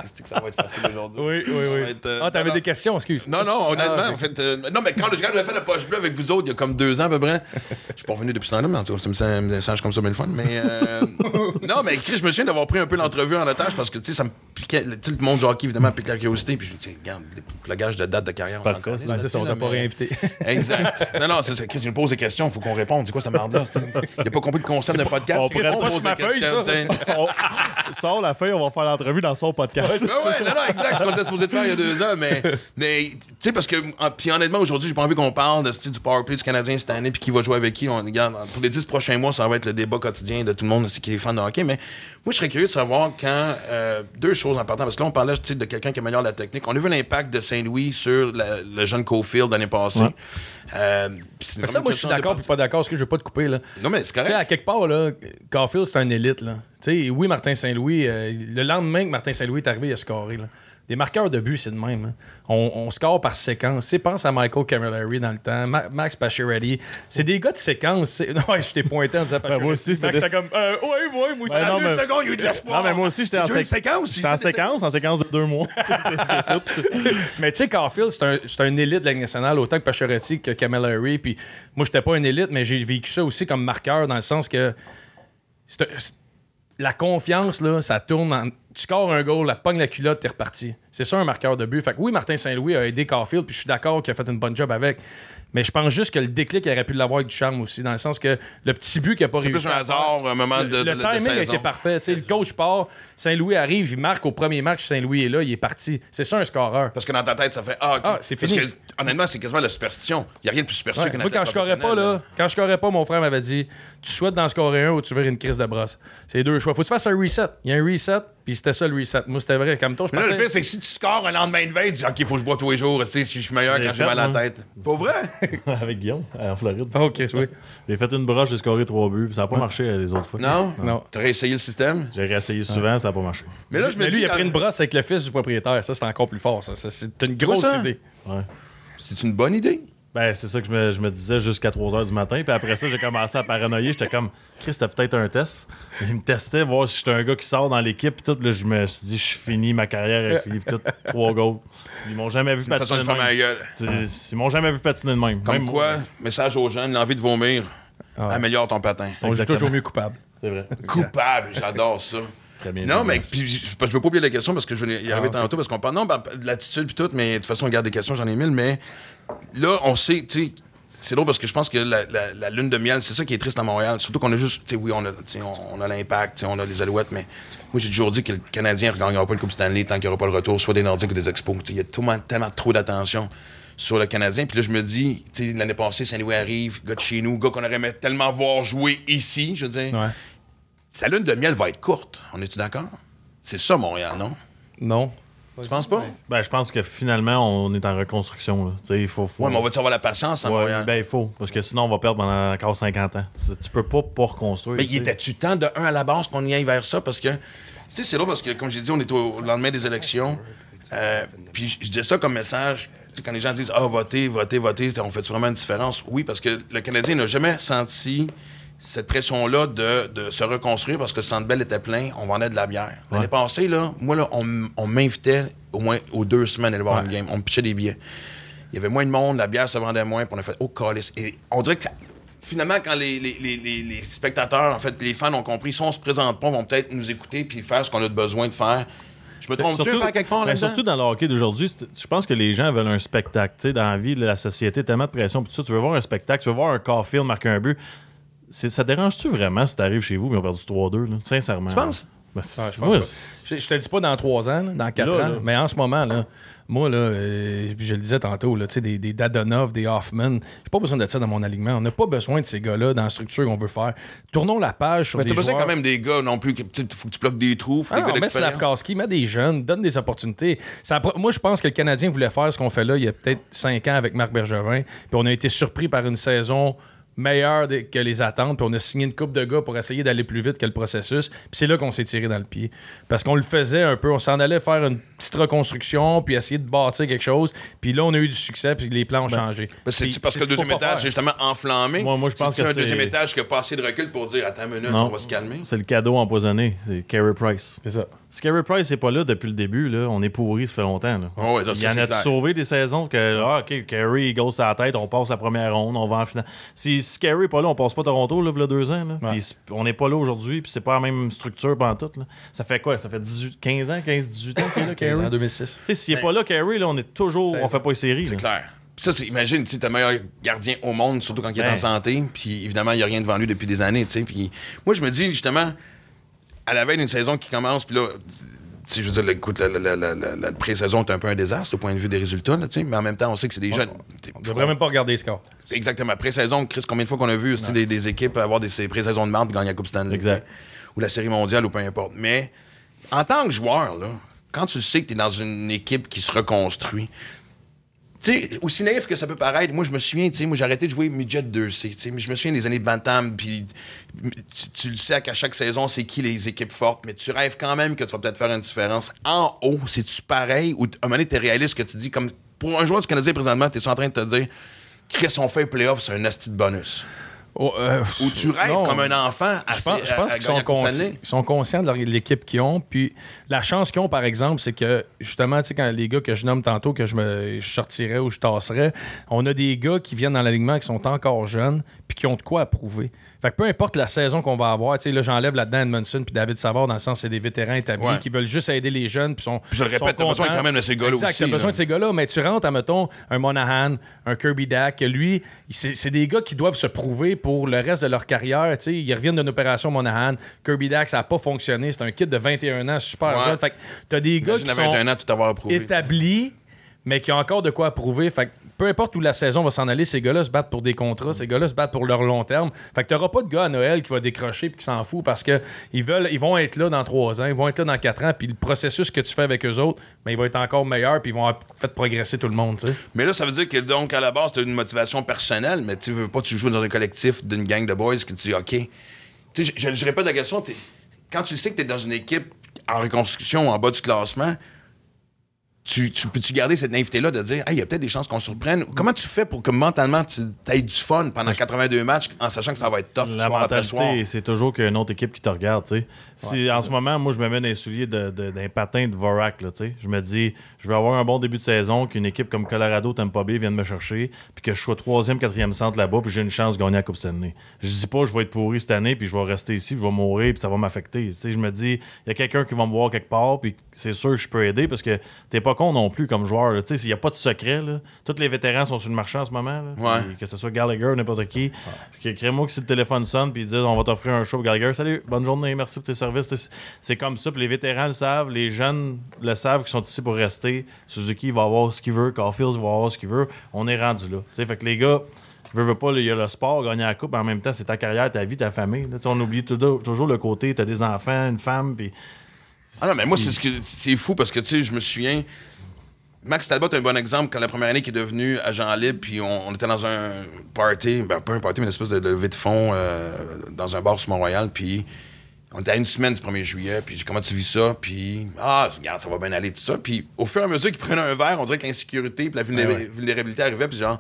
C'est que ça va être facile aujourd'hui. Oui, oui, oui. être, euh, Ah, t'avais des questions, excuse. Non, non, honnêtement, Ah, ok. en fait. euh, non, mais quand le gars avait fait la poche bleue avec vous autres, il y a comme deux ans à peu près, je suis pas revenu depuis ce temps-là, mais en tout cas, ça me message comme ça, mais le fun. Mais. euh, non, mais Chris, je me souviens d'avoir pris un peu l'entrevue en otage parce que, tu sais, ça me piquait. Tu sais, le monde du hockey, évidemment, pique la curiosité. Puis je me dis, regarde, le gage de date de carrière, parfait. Ben, là, c'est ça, on t'a pas réinvité. [LAUGHS] Exact. Non, non, c'est ça. Chris, nous pose des questions, il faut qu'on réponde. C'est quoi cette merde-là? Il a pas compris le concept d'un podcast. on pourrait pas sur ma feuille, ça. Sors la feuille, on va faire l'entrevue dans son podcast. Ben ouais, non, non, exact. C'est ce qu'on était supposé de faire il y a deux ans, mais, mais tu sais, parce que, en- puis honnêtement, aujourd'hui, j'ai pas envie qu'on parle de, style du powerplay du Canadien cette année, puis qui va jouer avec qui. On, regarde, pour les dix prochains mois, ça va être le débat quotidien de tout le monde aussi qui est fan de hockey, mais moi, je serais curieux de savoir quand, euh, deux choses importantes, parce que là, on parlait, de quelqu'un qui améliore la technique. On a vu l'impact de Saint-Louis sur la- le jeune Cofield l'année passée. Ouais. Euh, c'est ça, moi, je suis d'accord puis pas d'accord, parce que je veux pas te couper, là. Non, mais c'est correct. à quelque part, là, Caulfield, c'est un élite, là. Oui, Martin Saint-Louis, euh, le lendemain que Martin Saint-Louis est arrivé, il a scoré, là. Des marqueurs de but, c'est de même. hein. On, on score par séquence. Sais, pense à Michael Camilleri dans le temps, Ma- Max Pacioretty. C'est des gars de séquence. c'est- [LAUGHS] Non, je t'ai pointé en disant Pacioretty. moi aussi, c'était Max, c'est comme, euh, ouais, ouais, moi aussi. Ben En non, deux mais- secondes, il y a eu de l'espoir. Non, mais moi aussi, j'étais en, sé- séquence? J'étais en séquence, en séquence de deux mois. [LAUGHS] [LAUGHS] Mais tu sais, Caulfield, c'est un, c'est un élite de la nationale, autant que Pacioretty que Camilleri. Puis moi, j'étais pas un élite, mais j'ai vécu ça aussi comme marqueur, dans le sens que c'est un- c'est- la confiance, là, ça tourne en... Tu scores un goal, la pogne la culotte, t'es reparti. C'est ça un marqueur de but. Fait que oui, Martin Saint-Louis a aidé Caulfield, puis je suis d'accord qu'il a fait une bonne job avec. Mais je pense juste que le déclic, il aurait pu l'avoir avec du charme aussi, dans le sens que le petit but qu'il a pas C'est réussi plus un hasard, un moment de, le, de, le de timing saison. été parfait. Tu sais, le coach part, Saint-Louis arrive, il marque au premier match, Saint-Louis est là, il est parti. C'est ça un scoreur. Parce que dans ta tête, ça fait Ah. Ah, c'est Parce fini. que, honnêtement, c'est quasiment la superstition. Il n'y a rien de plus superstitieux Ouais, qu'un Moi, quand je scorais pas, là, quand je scorais pas, mon frère m'avait dit Tu souhaites d'en scorer un ou tu veux une crise de brosse. C'est les deux choix. Faut que tu fasses un reset. Il y a un reset, puis c'était ça le reset. Moi, c'était vrai. Comme toi, je Mais là, le pire, c'est que si tu scores un lendemain de veille, tu dis OK, il faut que je bois tous les jours, tu sais, si je suis meilleur quand j'ai mal à la moi. tête. Pas vrai? [LAUGHS] Avec Guillaume, en Floride. Ah, Ok, oui. J'ai fait une broche, j'ai scoré trois buts, puis ça n'a pas marché euh, les autres fois. Non? Non. T'aurais essayé le système? J'ai réessayé souvent, ça n'a pas marché. Mais là, je me Mais dis. lui, il a pris une brosse avec le fils du propriétaire. Ça, c'est encore plus fort. Ça, c'est une grosse idée. Ouais. C'est une bonne idée. Ben, c'est ça que je me, je me disais jusqu'à 3 h du matin. Puis après ça, j'ai commencé à paranoïer. J'étais comme, Chris, c'était peut-être un test. Il me testait, voir si j'étais un gars qui sort dans l'équipe. Puis tout, là, je me suis dit, je suis fini, ma carrière est finie. Puis tout, trois goals. Ils m'ont jamais vu patiner de de faire ma gueule. même. Ils m'ont jamais vu patiner de même. Comme Même quoi, moi. message aux jeunes, l'envie de vomir, Ah. améliore ton patin. On Exactement. toujours mieux coupable. C'est vrai. Coupable, j'adore ça. Très bien Non, mais puis, je, je veux pas oublier la question parce que je vais y arriver Ah, tantôt parce qu'on parle non, ben, de l'attitude puis tout, mais de toute façon, on garde des questions, j'en ai mille, mais là, on sait, tu sais, c'est drôle parce que je pense que la, la- la lune de miel, c'est ça qui est triste à Montréal. Surtout qu'on a juste, tu sais, oui, on a, on, on a l'impact, on a les alouettes, mais moi, j'ai toujours dit que le Canadien ne regagnera pas le Coupe Stanley tant qu'il n'y aura pas le retour, soit des Nordiques ou des Expos. Il y a tellement, tellement trop d'attention sur le Canadien. Puis là, je me dis, tu sais, l'année passée, Saint-Louis arrive, gars de chez nous, gars qu'on aurait aimé tellement voir jouer ici, je veux dire. Ouais. Sa lune de miel va être courte. On est-tu d'accord? C'est ça, Montréal, non? Non. Tu penses pas? Ben, je pense que finalement, on est en reconstruction. là. Tu sais, il faut. faut- Ouais, mais on va-tu avoir la patience à Ouais, Montréal? ben, il faut. Parce que sinon, on va perdre pendant encore 50 ans. Tu peux pas pas reconstruire. mais tu il sais. était-tu temps de un à la base qu'on y aille vers ça? Parce que, tu sais, c'est là parce que, comme j'ai dit, on est au lendemain des élections. Euh, puis je dis ça comme message. Quand les gens disent Ah, votez, votez, votez, on fait vraiment une différence? Oui, parce que le Canadien n'a jamais senti cette pression-là de, de se reconstruire parce que le Centre Bell était plein, on vendait de la bière. L'année Ouais. passée, là, moi, là, on, m'invitait au moins aux deux semaines à aller voir Ouais. une game. On me pitchait des billets. Il y avait moins de monde, la bière se vendait moins, puis on a fait « Oh, calice ». Et on dirait que finalement, quand les, les- les- les- les spectateurs, en fait, les fans ont compris, si on se présente pas, vont peut-être nous écouter puis faire ce qu'on a besoin de faire. Je me trompe-tu un peu à quelque part ben, surtout dans le hockey d'aujourd'hui, je pense que les gens veulent un spectacle. Tu sais, dans la vie, la société, tellement de pression. Puis tout ça, tu veux voir un spectacle, tu veux voir un Caulfield marquer un but. C'est- Ça dérange-tu vraiment si t'arrives chez vous et ils ont perdu 3-2, là? sincèrement? Tu penses? Ben, je moi, Je, je te dis pas dans trois ans, là, dans quatre Là, ans, là. mais en ce moment, là, moi, là, euh, je le disais tantôt, là, tu sais, des, des Dadonov, des Hoffman, j'ai pas besoin de ça dans mon alignement. On n'a pas besoin de ces gars-là dans la structure qu'on veut faire. Tournons la page sur Mais des t'as besoin joueurs- quand même des gars non plus, il faut que tu bloques des trous, faut Ah des non, gars mets d'expérience. Slavkowski, mets des jeunes, donne des opportunités. Ça moi, je pense que le Canadien voulait faire ce qu'on fait là il y a peut-être cinq ans avec Marc Bergevin. Puis on a été surpris par une saison meilleure des- que les attentes. Puis on a signé une coupe de gars pour essayer d'aller plus vite que le processus. Puis c'est là qu'on s'est tiré dans le pied. Parce qu'on le faisait un peu. On s'en allait faire une petite reconstruction, puis essayer de bâtir quelque chose. Puis là, on a eu du succès, puis les plans ont changé. Ben, C'est-tu Puis parce c'est que le deuxième étage, c'est justement enflammé? Moi- moi, je pense que un c'est- deuxième étage qui a pas assez de recul pour dire Attends une minute, Non. on va se calmer? c'est le cadeau empoisonné. C'est Carey Price. C'est ça. Si Carey Price n'est pas là depuis le début, là, on est pourri, ça fait longtemps. Là. Oh, ouais, ça, Il y en c'est a sauvé des saisons que, ah, OK, Carey, il gosse à la tête, on passe la première ronde, on va en finale. Si, n'est pas là, on passe pas Toronto, là, il y a deux ans. Là. Ouais. Puis c'est- on n'est pas là aujourd'hui, puis c'est pas la même structure pendant tout. Là. Ça fait quoi? Ça fait 18, 15 ans, 15, 18 ans qu'il est là, 15 Carey? en 2006. Tu sais, s'il n'est pas là, Carey, là, on est toujours, on fait pas les séries. C'est clair. Puis ça, c'est, imagine, tu sais, t'es le meilleur gardien au monde, surtout quand il est Ben. en santé. Puis évidemment, il n'y a rien devant lui depuis des années, tu sais. Puis moi, je me dis, justement, à la veille d'une saison qui commence, puis là, je veux dire, écoute, la, la, la, pré-saison est un peu un désastre au point de vue des résultats, là. Mais en même temps, on sait que c'est des jeunes. On devrait même pas regarder les scores. Exactement. Pré-saison, Chris, combien de fois qu'on a vu aussi des, des équipes avoir des pré-saisons de marde gagner la Coupe Stanley, ou la Série mondiale, ou peu importe. Mais en tant que joueur, là, quand tu sais que tu es dans une équipe qui se reconstruit, sais, aussi naïf que ça peut paraître, moi, je me souviens, tu sais, moi, j'ai arrêté de jouer midget 2C, tu sais, je me souviens des années de Bantam, puis tu, le sais qu'à chaque saison, c'est qui les équipes fortes, mais tu rêves quand même que tu vas peut-être faire une différence. En haut, c'est-tu pareil, ou à un moment donné, t'es réaliste que tu dis, comme, pour un joueur du Canadien, présentement, t'es en train de te dire, Chris, on fait un playoff, c'est un asti de bonus? Oh, euh, Ou tu rêves non. comme un enfant à, Je pense, qu'ils sont, consci- conscients de l'équipe qu'ils ont. Puis la chance qu'ils ont, par exemple, c'est que justement, tu sais, quand les gars que je nomme tantôt, que je me je sortirais ou je tasserais, on a des gars qui viennent dans l'alignement qui sont encore jeunes puis qui ont de quoi à prouver. Fait que peu importe la saison qu'on va avoir, tu sais, là, j'enlève là-dedans Edmondson puis David Savard, dans le sens c'est des vétérans établis Ouais. qui veulent juste aider les jeunes. Puis sont, Puis je le répète, t'as besoin quand même de ces gars-là Exact, aussi, t'as besoin là. de ces gars-là, mais tu rentres à, mettons, un Monahan, un Kirby Dack, lui, c'est des gars qui doivent se prouver pour le reste de leur carrière. tu sais. Ils reviennent d'une opération Monahan. Kirby Dack, ça n'a pas fonctionné. C'est un kid de 21 ans, super Ouais. jeune. Fait que t'as des gars qui sont 21 ans, tout avoir approuvé. établis, mais qui ont encore de quoi prouver. Fait que peu importe où la saison va s'en aller, ces gars-là se battent pour des contrats, ces gars-là se battent pour leur long terme. Fait que t'auras pas de gars à Noël qui va décrocher puis qui s'en fout parce que ils veulent, ils vont être là dans trois ans, ils vont être là dans quatre ans, puis le processus que tu fais avec eux autres, ben, il va être encore meilleur, puis ils vont fait progresser tout le monde. Mais là, ça veut dire que donc, à la base, tu as une motivation personnelle, mais tu veux pas, tu joues dans un collectif d'une gang de boys que tu dis, OK. Je, je, je répète la question, t'es- quand tu sais que tu es dans une équipe en reconstruction en bas du classement, tu, tu peux-tu garder cette naïveté-là de dire, hey, il y a peut-être des chances qu'on surprenne? Comment tu fais pour que mentalement, tu aies du fun pendant 82 matchs en sachant que ça va être tough La mentalité, c'est toujours qu'il y a une autre équipe qui te regarde, tu sais. Si en ce moment, moi, je me mets dans les souliers de- de- d'un patin de Vorak, là, tu sais. Je me dis, je vais avoir un bon début de saison, qu'une équipe comme Colorado, Tampa Bay vienne me chercher, puis que je sois troisième, quatrième centre là-bas, puis j'ai une chance de gagner la Coupe Stanley. Je dis pas, je vais être pourri cette année, puis je vais rester ici, puis je vais mourir, puis ça va m'affecter. Je me dis, il y a quelqu'un qui va me voir quelque part, puis c'est sûr que je peux aider, parce que t'es pas con non plus comme joueur. là. Tu sais, il n'y a pas de secret, là. Tous les vétérans sont sur le marché en ce moment, là. Ouais. Que ce soit Gallagher ou n'importe qui. Puis que Crée-moi que si le téléphone sonne, puis ils disent on va t'offrir un show Gallagher. Salut, bonne journée, merci pour tes services. C'est- comme ça. Puis les vétérans le savent, les jeunes le savent qui sont ici pour rester. Suzuki va avoir ce qu'il veut, Caulfield va avoir ce qu'il veut. On est rendu là. Tu sais, fait que les gars. Veux, veux pas, il y a le sport, gagner la coupe, mais en même temps, c'est ta carrière, ta vie, ta famille. là. On oublie toujours, toujours le côté, t'as des enfants, une femme, puis Ah non, mais moi, c'est ce que- c'est fou parce que, tu sais, je me souviens. Max Talbot est un bon exemple quand la première année qu'il est devenu agent libre, puis on, on était dans un party, ben pas un party, mais une espèce de levée de fonds euh, dans un bar sur Mont-Royal, puis on était à une semaine du 1er juillet, puis comment tu vis ça? Puis, ah, regarde, ça va bien aller, tout ça. Puis au fur et à mesure qu'il prenait un verre, on dirait que l'insécurité puis la vulnéra- vulnérabilité arrivait, puis genre,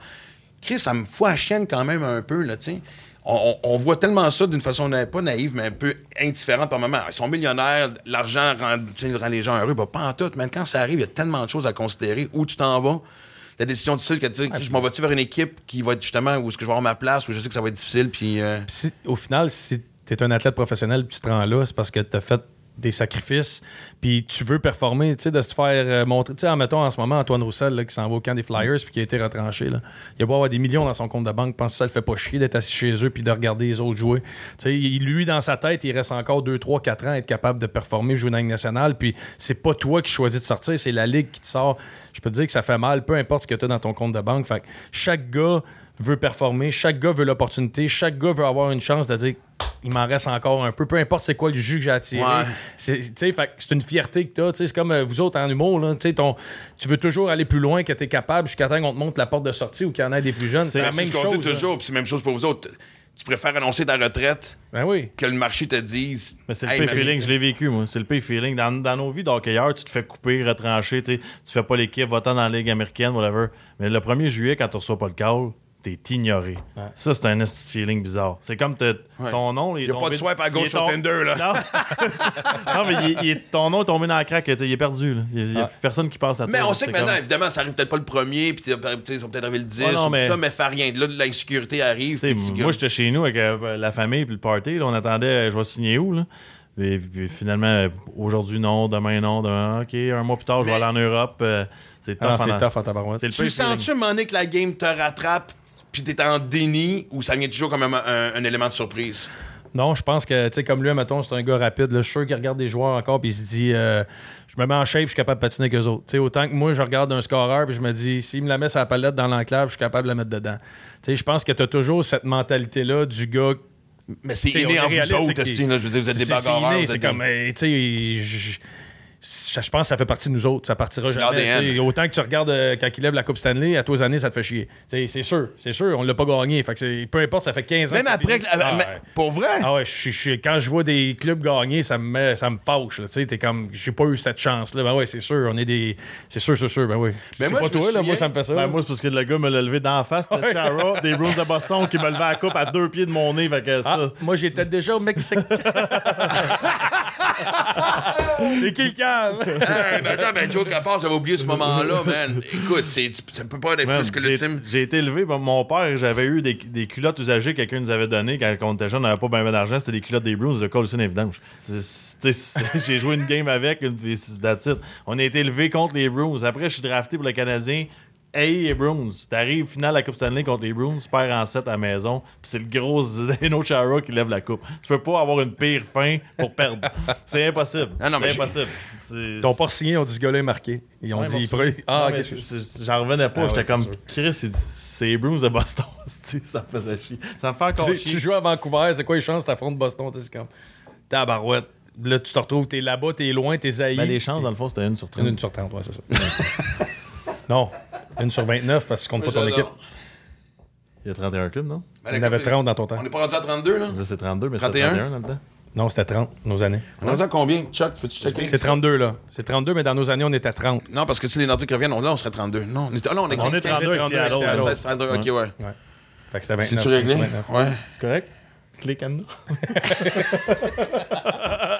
Chris, ça me fout à chienne quand même un peu, là, tu sais. On, voit tellement ça d'une façon pas naïve, mais un peu indifférente par moment. Ils sont millionnaires, l'argent rend, rend les gens heureux. Bah, pas en tout. Mais quand ça arrive, il y a tellement de choses à considérer. Où tu t'en vas? La décision difficile que de dire, je m'en vais-tu vers une équipe qui va être justement où est-ce que je vais avoir ma place, où je sais que ça va être difficile, puis... euh, si- au final, si tu es un athlète professionnel tu te rends là, c'est parce que tu as fait des sacrifices, puis tu veux performer, tu sais, de se faire euh, montrer. Tu sais, mettons en ce moment, Antoine Roussel, là, qui s'en va au camp des Flyers puis qui a été retranché. Il a beau avoir des millions dans son compte de banque, pense que ça le fait pas chier d'être assis chez eux puis de regarder les autres jouer? Tu sais, lui, dans sa tête, il reste encore 2, 3, 4 ans à être capable de performer, jouer dans la nationale, puis c'est pas toi qui choisis de sortir, c'est la Ligue qui te sort. Je peux te dire que ça fait mal, peu importe ce que tu as dans ton compte de banque. Fait que chaque gars veut performer, chaque gars veut l'opportunité, chaque gars veut avoir une chance de dire il m'en reste encore un peu, peu importe c'est quoi le jus que j'ai attiré. Ouais. C'est tu sais, fait que c'est une fierté que tu as. C'est comme euh, vous autres en humour. Là, tu sais, ton- tu veux toujours aller plus loin que tu es capable jusqu'à temps qu'on te montre la porte de sortie ou qu'il y en ait des plus jeunes. C'est la même ce chose. toujours, c'est la même chose pour vous autres. Tu préfères annoncer ta retraite Ben oui. que le marché te dise... Mais c'est le Hey, pay feeling, je l'ai vécu, moi. C'est le pay feeling. Dans, dans nos vies d'hockeyeurs, tu te fais couper, retrancher, tu fais pas l'équipe, va-t'en dans la Ligue américaine, whatever. Mais le 1er juillet, quand tu reçois pas le call, t'es ignoré. Ça, c'est un feeling bizarre. C'est comme ton nom. Il y a pas de swipe à gauche sur Tinder, là. Non, [LAUGHS] non mais il- il- ton nom est tombé dans la craque, il est perdu. là. Il y a, Ah. personne qui pense à toi. Mais on sait que maintenant, comme- évidemment, ça arrive peut-être pas le premier, puis ils ont peut-être arrivé le 10, Ouais, non, ou mais- tout ça, mais fait rien. Là, l'insécurité arrive. Moi, j'étais chez nous avec euh, la famille puis le party. là, on attendait, euh, je vais signer où, là? Et puis finalement, aujourd'hui, non, demain, non, demain, OK, un mois plus tard, je vais aller en Europe. euh, c'est tough. Ah, en- c'est tough en tabarouette. Tu sens-tu, donné, que la game te rattrape, puis t'es en déni, ou ça vient toujours comme un, un- un élément de surprise? Non, je pense que, tu sais, comme lui, mettons, c'est un gars rapide. Là, je suis sûr qu'il regarde des joueurs encore puis il se dit euh, je me mets en shape, je suis capable de patiner avec eux autres. Tu sais, autant que moi, je regarde un scoreur puis je me dis s'il me la met la palette dans l'enclave, je suis capable de la mettre dedans. Tu sais, je pense que tu as toujours cette mentalité-là du gars. Mais c'est inné est en vous autres, là, je veux dire, vous êtes des c'est bagarreurs. inné, C'est comme, tu sais, je- pense que ça fait partie de nous autres. Ça partira jamais. Autant que tu regardes euh, quand il lève la Coupe Stanley, à tous années, ça te fait chier. C'est sûr, c'est sûr, on l'a pas gagné. Fait que c'est- peu importe, ça fait 15 ans. Même après, que la- Ah, mais- pour vrai? Ah ouais, je suis- je suis- quand je vois des clubs gagner, ça me, met- ça me fâche. là. Tu sais, t'es comme, j'ai pas eu cette chance-là. Ben ouais, c'est sûr, on est des. C'est sûr, c'est sûr, ben oui. Moi, pas toi, là, moi, ça me fait ça. Ben, moi, c'est parce que le gars me l'a levé d'en face. C'était Ouais. Chara [LAUGHS] des Bruins de Boston qui me levait la coupe à deux pieds de mon nez. Fait que Ah, ça. moi, j'étais déjà au Mexique. [LAUGHS] c'est qui le cave? [LAUGHS] Hey, mais attends, ben, Joe Capard, j'avais oublié ce moment-là, man. Écoute, ça peut pas être Man, plus que j'ai- l'ultime. J'ai été élevé. bon, mon père, j'avais eu des, des culottes usagées que quelqu'un nous avait données quand on était jeune. On n'avait pas bien d'argent. C'était des culottes des Bruins de Colson et Vidange. [LAUGHS] J'ai joué une game avec. une- that's it. On a été élevé contre les Bruins. Après, je suis drafté pour le Canadien. Hey, les Bruins. T'arrives finale de la Coupe Stanley contre les Bruins, perds en 7 à la maison, puis c'est le gros [LAUGHS] Zdeno Chara qui lève la coupe. Tu peux pas avoir une pire fin pour perdre. C'est impossible. Ah non, mais c'est impossible. C'est- Ils t'ont pas signé, on dit ce gars-là est marqué. Ils ont Ouais, dit. bon, il Ah, Non, ok. J'en revenais pas. Ah J'étais ouais, c'est comme, sûr. Chris, c'est- c'est les Bruins de Boston. [LAUGHS] esti, ça me faisait chier. Ça me fait encore Tu, chier. tu joues à Vancouver, c'est quoi les chances t'affrontes Boston? tu sais, C'est comme. Tabarouette. Là, tu te retrouves, t'es là-bas, t'es loin, t'es zaï. Ben, les chances, dans le fond, c'était une sur 30. Une, une sur 30, ouais, c'est ça. [LAUGHS] non, une sur 29 parce que tu comptes pas ton équipe. Il y a 31 clubs, non? Ben, Il y en avait coupe- 30 dans ton temps. On n'est pas rendu à 32, là? Là, c'est 32, mais c'est 31? 31 là-dedans. Non, c'était 30, nos années. On est à combien? Chuck, peux-tu checker? C'est 32, là. C'est 32, mais dans nos années, on était à 30. Non, parce que si les Nordiques reviennent, on- là, on serait 32. Non, on est, ah, non, on est, On 15, est 32 avec 15, Seattle. 16, 16, 32, ok, ouais. Fait que c'était 29. C'est-tu réglé? 29. Ouais. C'est correct? Clique nous. [LAUGHS]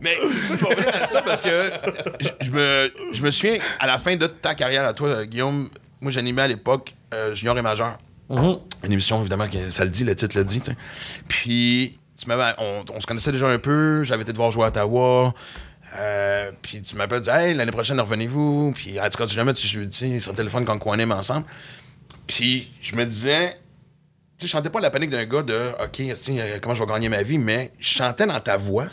Mais c'est quoi, je vais revenir à ça parce que je, je me, je me souviens, à la fin de ta carrière à toi, Guillaume, moi, j'animais à l'époque euh, Junior et Majeur. Une émission, évidemment, que ça le dit, le titre le dit. tu. Puis, tu on, on se connaissait déjà un peu. J'avais été te voir jouer à Ottawa. Euh, puis tu m'appelles, tu dis, hey, l'année prochaine, revenez-vous. Puis, en tout cas, si jamais tu tu sais, sur le téléphone quand on anime ensemble. Puis, je me disais, tu sais, je chantais pas la panique d'un gars de, OK, euh, comment je vais gagner ma vie, mais je chantais dans ta voix,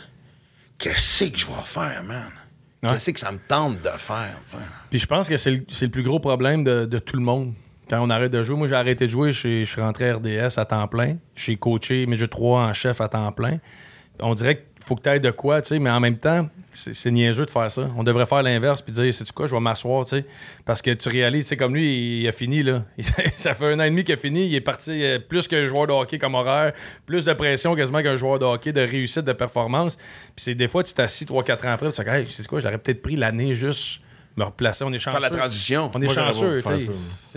qu'est-ce que je vais faire, man? Qu'est-ce que ça me tente de faire, tu sais? Puis je pense que c'est le, c'est le plus gros problème de, de tout le monde. Quand on arrête de jouer, moi j'ai arrêté de jouer, je suis- rentré à RDS à temps plein. J'ai coaché Midget 3 en chef à temps plein. On dirait qu'il faut que tu ailles de quoi, tu sais, mais en même temps, c'est c'est niaiseux de faire ça. On devrait faire l'inverse puis dire, c'est quoi, je vais m'asseoir, tu. Parce que tu réalises, sais, comme lui, il a fini, là. [LAUGHS] ça fait un an et demi qu'il a fini, il est parti euh, plus qu'un joueur de hockey comme horaire, plus de pression quasiment qu'un joueur de hockey, de réussite, de performance. Puis c'est des fois, tu t'assis 3-4 ans après, tu te dis, hey, c'est quoi, j'aurais peut-être pris l'année juste me replacer. On est chanceux. Faire la transition. On est Moi, chanceux, tu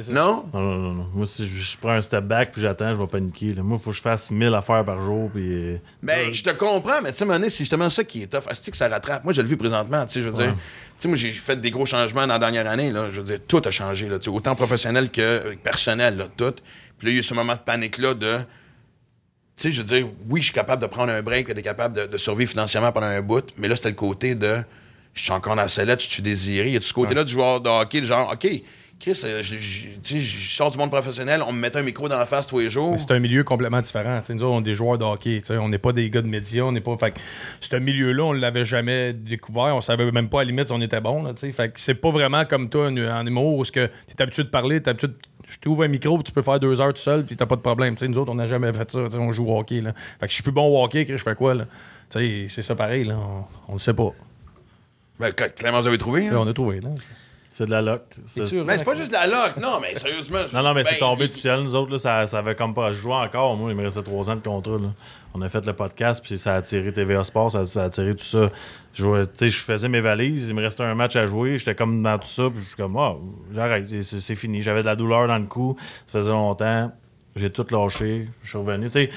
sais. Non? Non, non, non, non. Moi, si je, je prends un step back puis j'attends, je vais paniquer. là. Moi, il faut que je fasse 1000 affaires par jour. Puis, euh, Mais je te comprends, mais tu sais, c'est justement ça qui est tough. Asti que ça rattrape. Moi, je le vis présentement, tu sais, je veux dire. Tu sais, moi, j'ai fait des gros changements dans la dernière année, là. Je veux dire, tout a changé, là. Autant professionnel que euh, personnel, là, tout. Puis là, il y a eu ce moment de panique-là de. Tu sais, je veux dire, oui, je suis capable de prendre un break, d'être capable de, de survivre financièrement pendant un bout, mais là, c'était le côté de. Je suis encore dans la sellette, je suis désiré. Il y a tout ce côté-là du joueur de hockey, le genre, OK, Chris, euh, je, je- je sors du monde professionnel, on me met un micro dans la face tous les jours. C'est un milieu complètement différent. Nous autres, on est des joueurs de hockey. On n'est pas des gars de médias. On n'est pas. Fait ce milieu-là, on ne l'avait jamais découvert. On savait même pas à la limite si on était bon. là. Fait que c'est pas vraiment comme toi en, humour où tu es habitué de parler, tu habitué de- Je t'ouvre un micro, tu peux faire deux heures tout seul, puis t'as pas de problème. Nous autres, on n'a jamais fait ça. On joue au hockey. Là. Fait que je suis plus bon au hockey, Chris, je fais quoi? là? C'est ça pareil. Là. On, on le sait pas. Ben, cl- clairement, vous avez trouvé. hein? Là, on a trouvé. Là. c'est de la sûr? Mais c'est pas juste la loc, non, mais sérieusement. Non, non, mais c'est tombé il- du ciel. Nous autres, là, ça, ça avait comme pas. Je jouais encore. Moi, il me restait trois ans de contrat. là. On a fait le podcast, puis ça a attiré TVA Sport, ça, ça a attiré tout ça. Je, jouais- tu sais, je faisais mes valises, il me restait un match à jouer. J'étais comme dans tout ça, puis je suis comme, oh, j'arrête, c'est fini. J'avais de la douleur dans le cou, ça faisait longtemps. J'ai tout lâché, je suis revenu. Tu sais,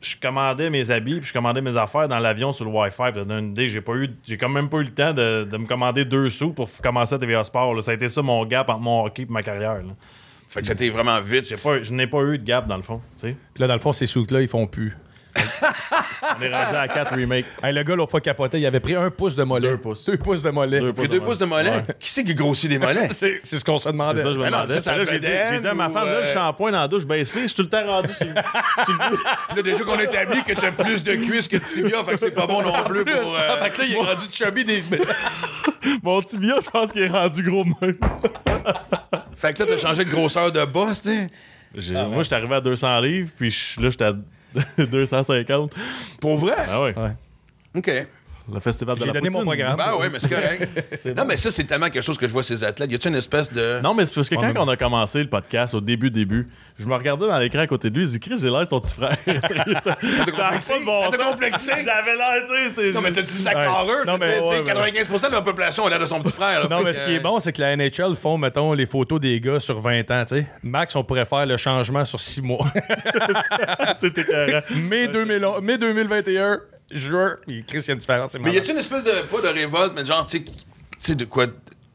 je commandais mes habits, puis je commandais mes affaires dans l'avion sur le Wi-Fi. Une idée, j'ai pas eu, j'ai quand même pas eu le temps de, de me commander deux sous pour commencer à TVA Sport. là. Ça a été ça mon gap entre mon hockey et ma carrière. là. Fait que c'était vraiment vite. J'ai pas, je n'ai pas eu de gap dans le fond. tu sais. Puis là, dans le fond, ces sous-là, ils font plus. [LAUGHS] On est rendu à 4 remakes. Hey, le gars, l'autre fois capoté, il avait pris un pouce de mollet. Deux pouces. Deux pouces de mollet. Deux Pris deux pouces de mollet. Ouais. Qui c'est qui grossit des mollets? [LAUGHS] C'est c'est ce qu'on se C'est demandait. ça, je me non, demandais. ça, ça Là, j'ai dit, j'ai dit à ma femme, là, euh, le shampoing dans la douche, ben je suis tout le temps rendu sur, sur le bout. [LAUGHS] Là, déjà qu'on établit que t'as plus de cuisses que de tibia, fait que c'est pas bon non plus pour. euh, [LAUGHS] Fait que là, il est rendu chubby des. Mon tibia, je pense qu'il est rendu gros de même. Fait que là, t'as changé de grosseur de boss, tu sais. J'ai- Moi, je suis arrivé à 200 livres, puis je- là, j'étais à [LAUGHS] 250. Pour vrai? Ah ouais. Ouais. OK. Le festival de J'ai la donné mon poutine. programme. Ben oui, mais c'est correct. [LAUGHS] non, mais ça, c'est tellement quelque chose que je vois ces athlètes. Y a-tu une espèce de. Non, mais c'est parce que On quand on a commencé le podcast, au début, début, je me regardais dans l'écran à côté de lui, je dis, Chris, j'ai l'air de ton petit frère. [LAUGHS] Ça t'a bon complexé? [LAUGHS] J'avais l'air, tu sais. Non, mais t'as-tu du sac carreux? Non, tu mais- sais, ouais, 95% de la population a l'air de son petit frère. là. Non, mais que, ce qui est bon, c'est que la NHL font, mettons, les photos des gars sur 20 ans. tu sais. Max, on pourrait faire le changement sur 6 mois. C'était carré. mai, 2000 mai 2021, Chris, il y a une différence. Mais y a-tu une espèce de. Pas de révolte, mais genre, tu sais, tu de quoi.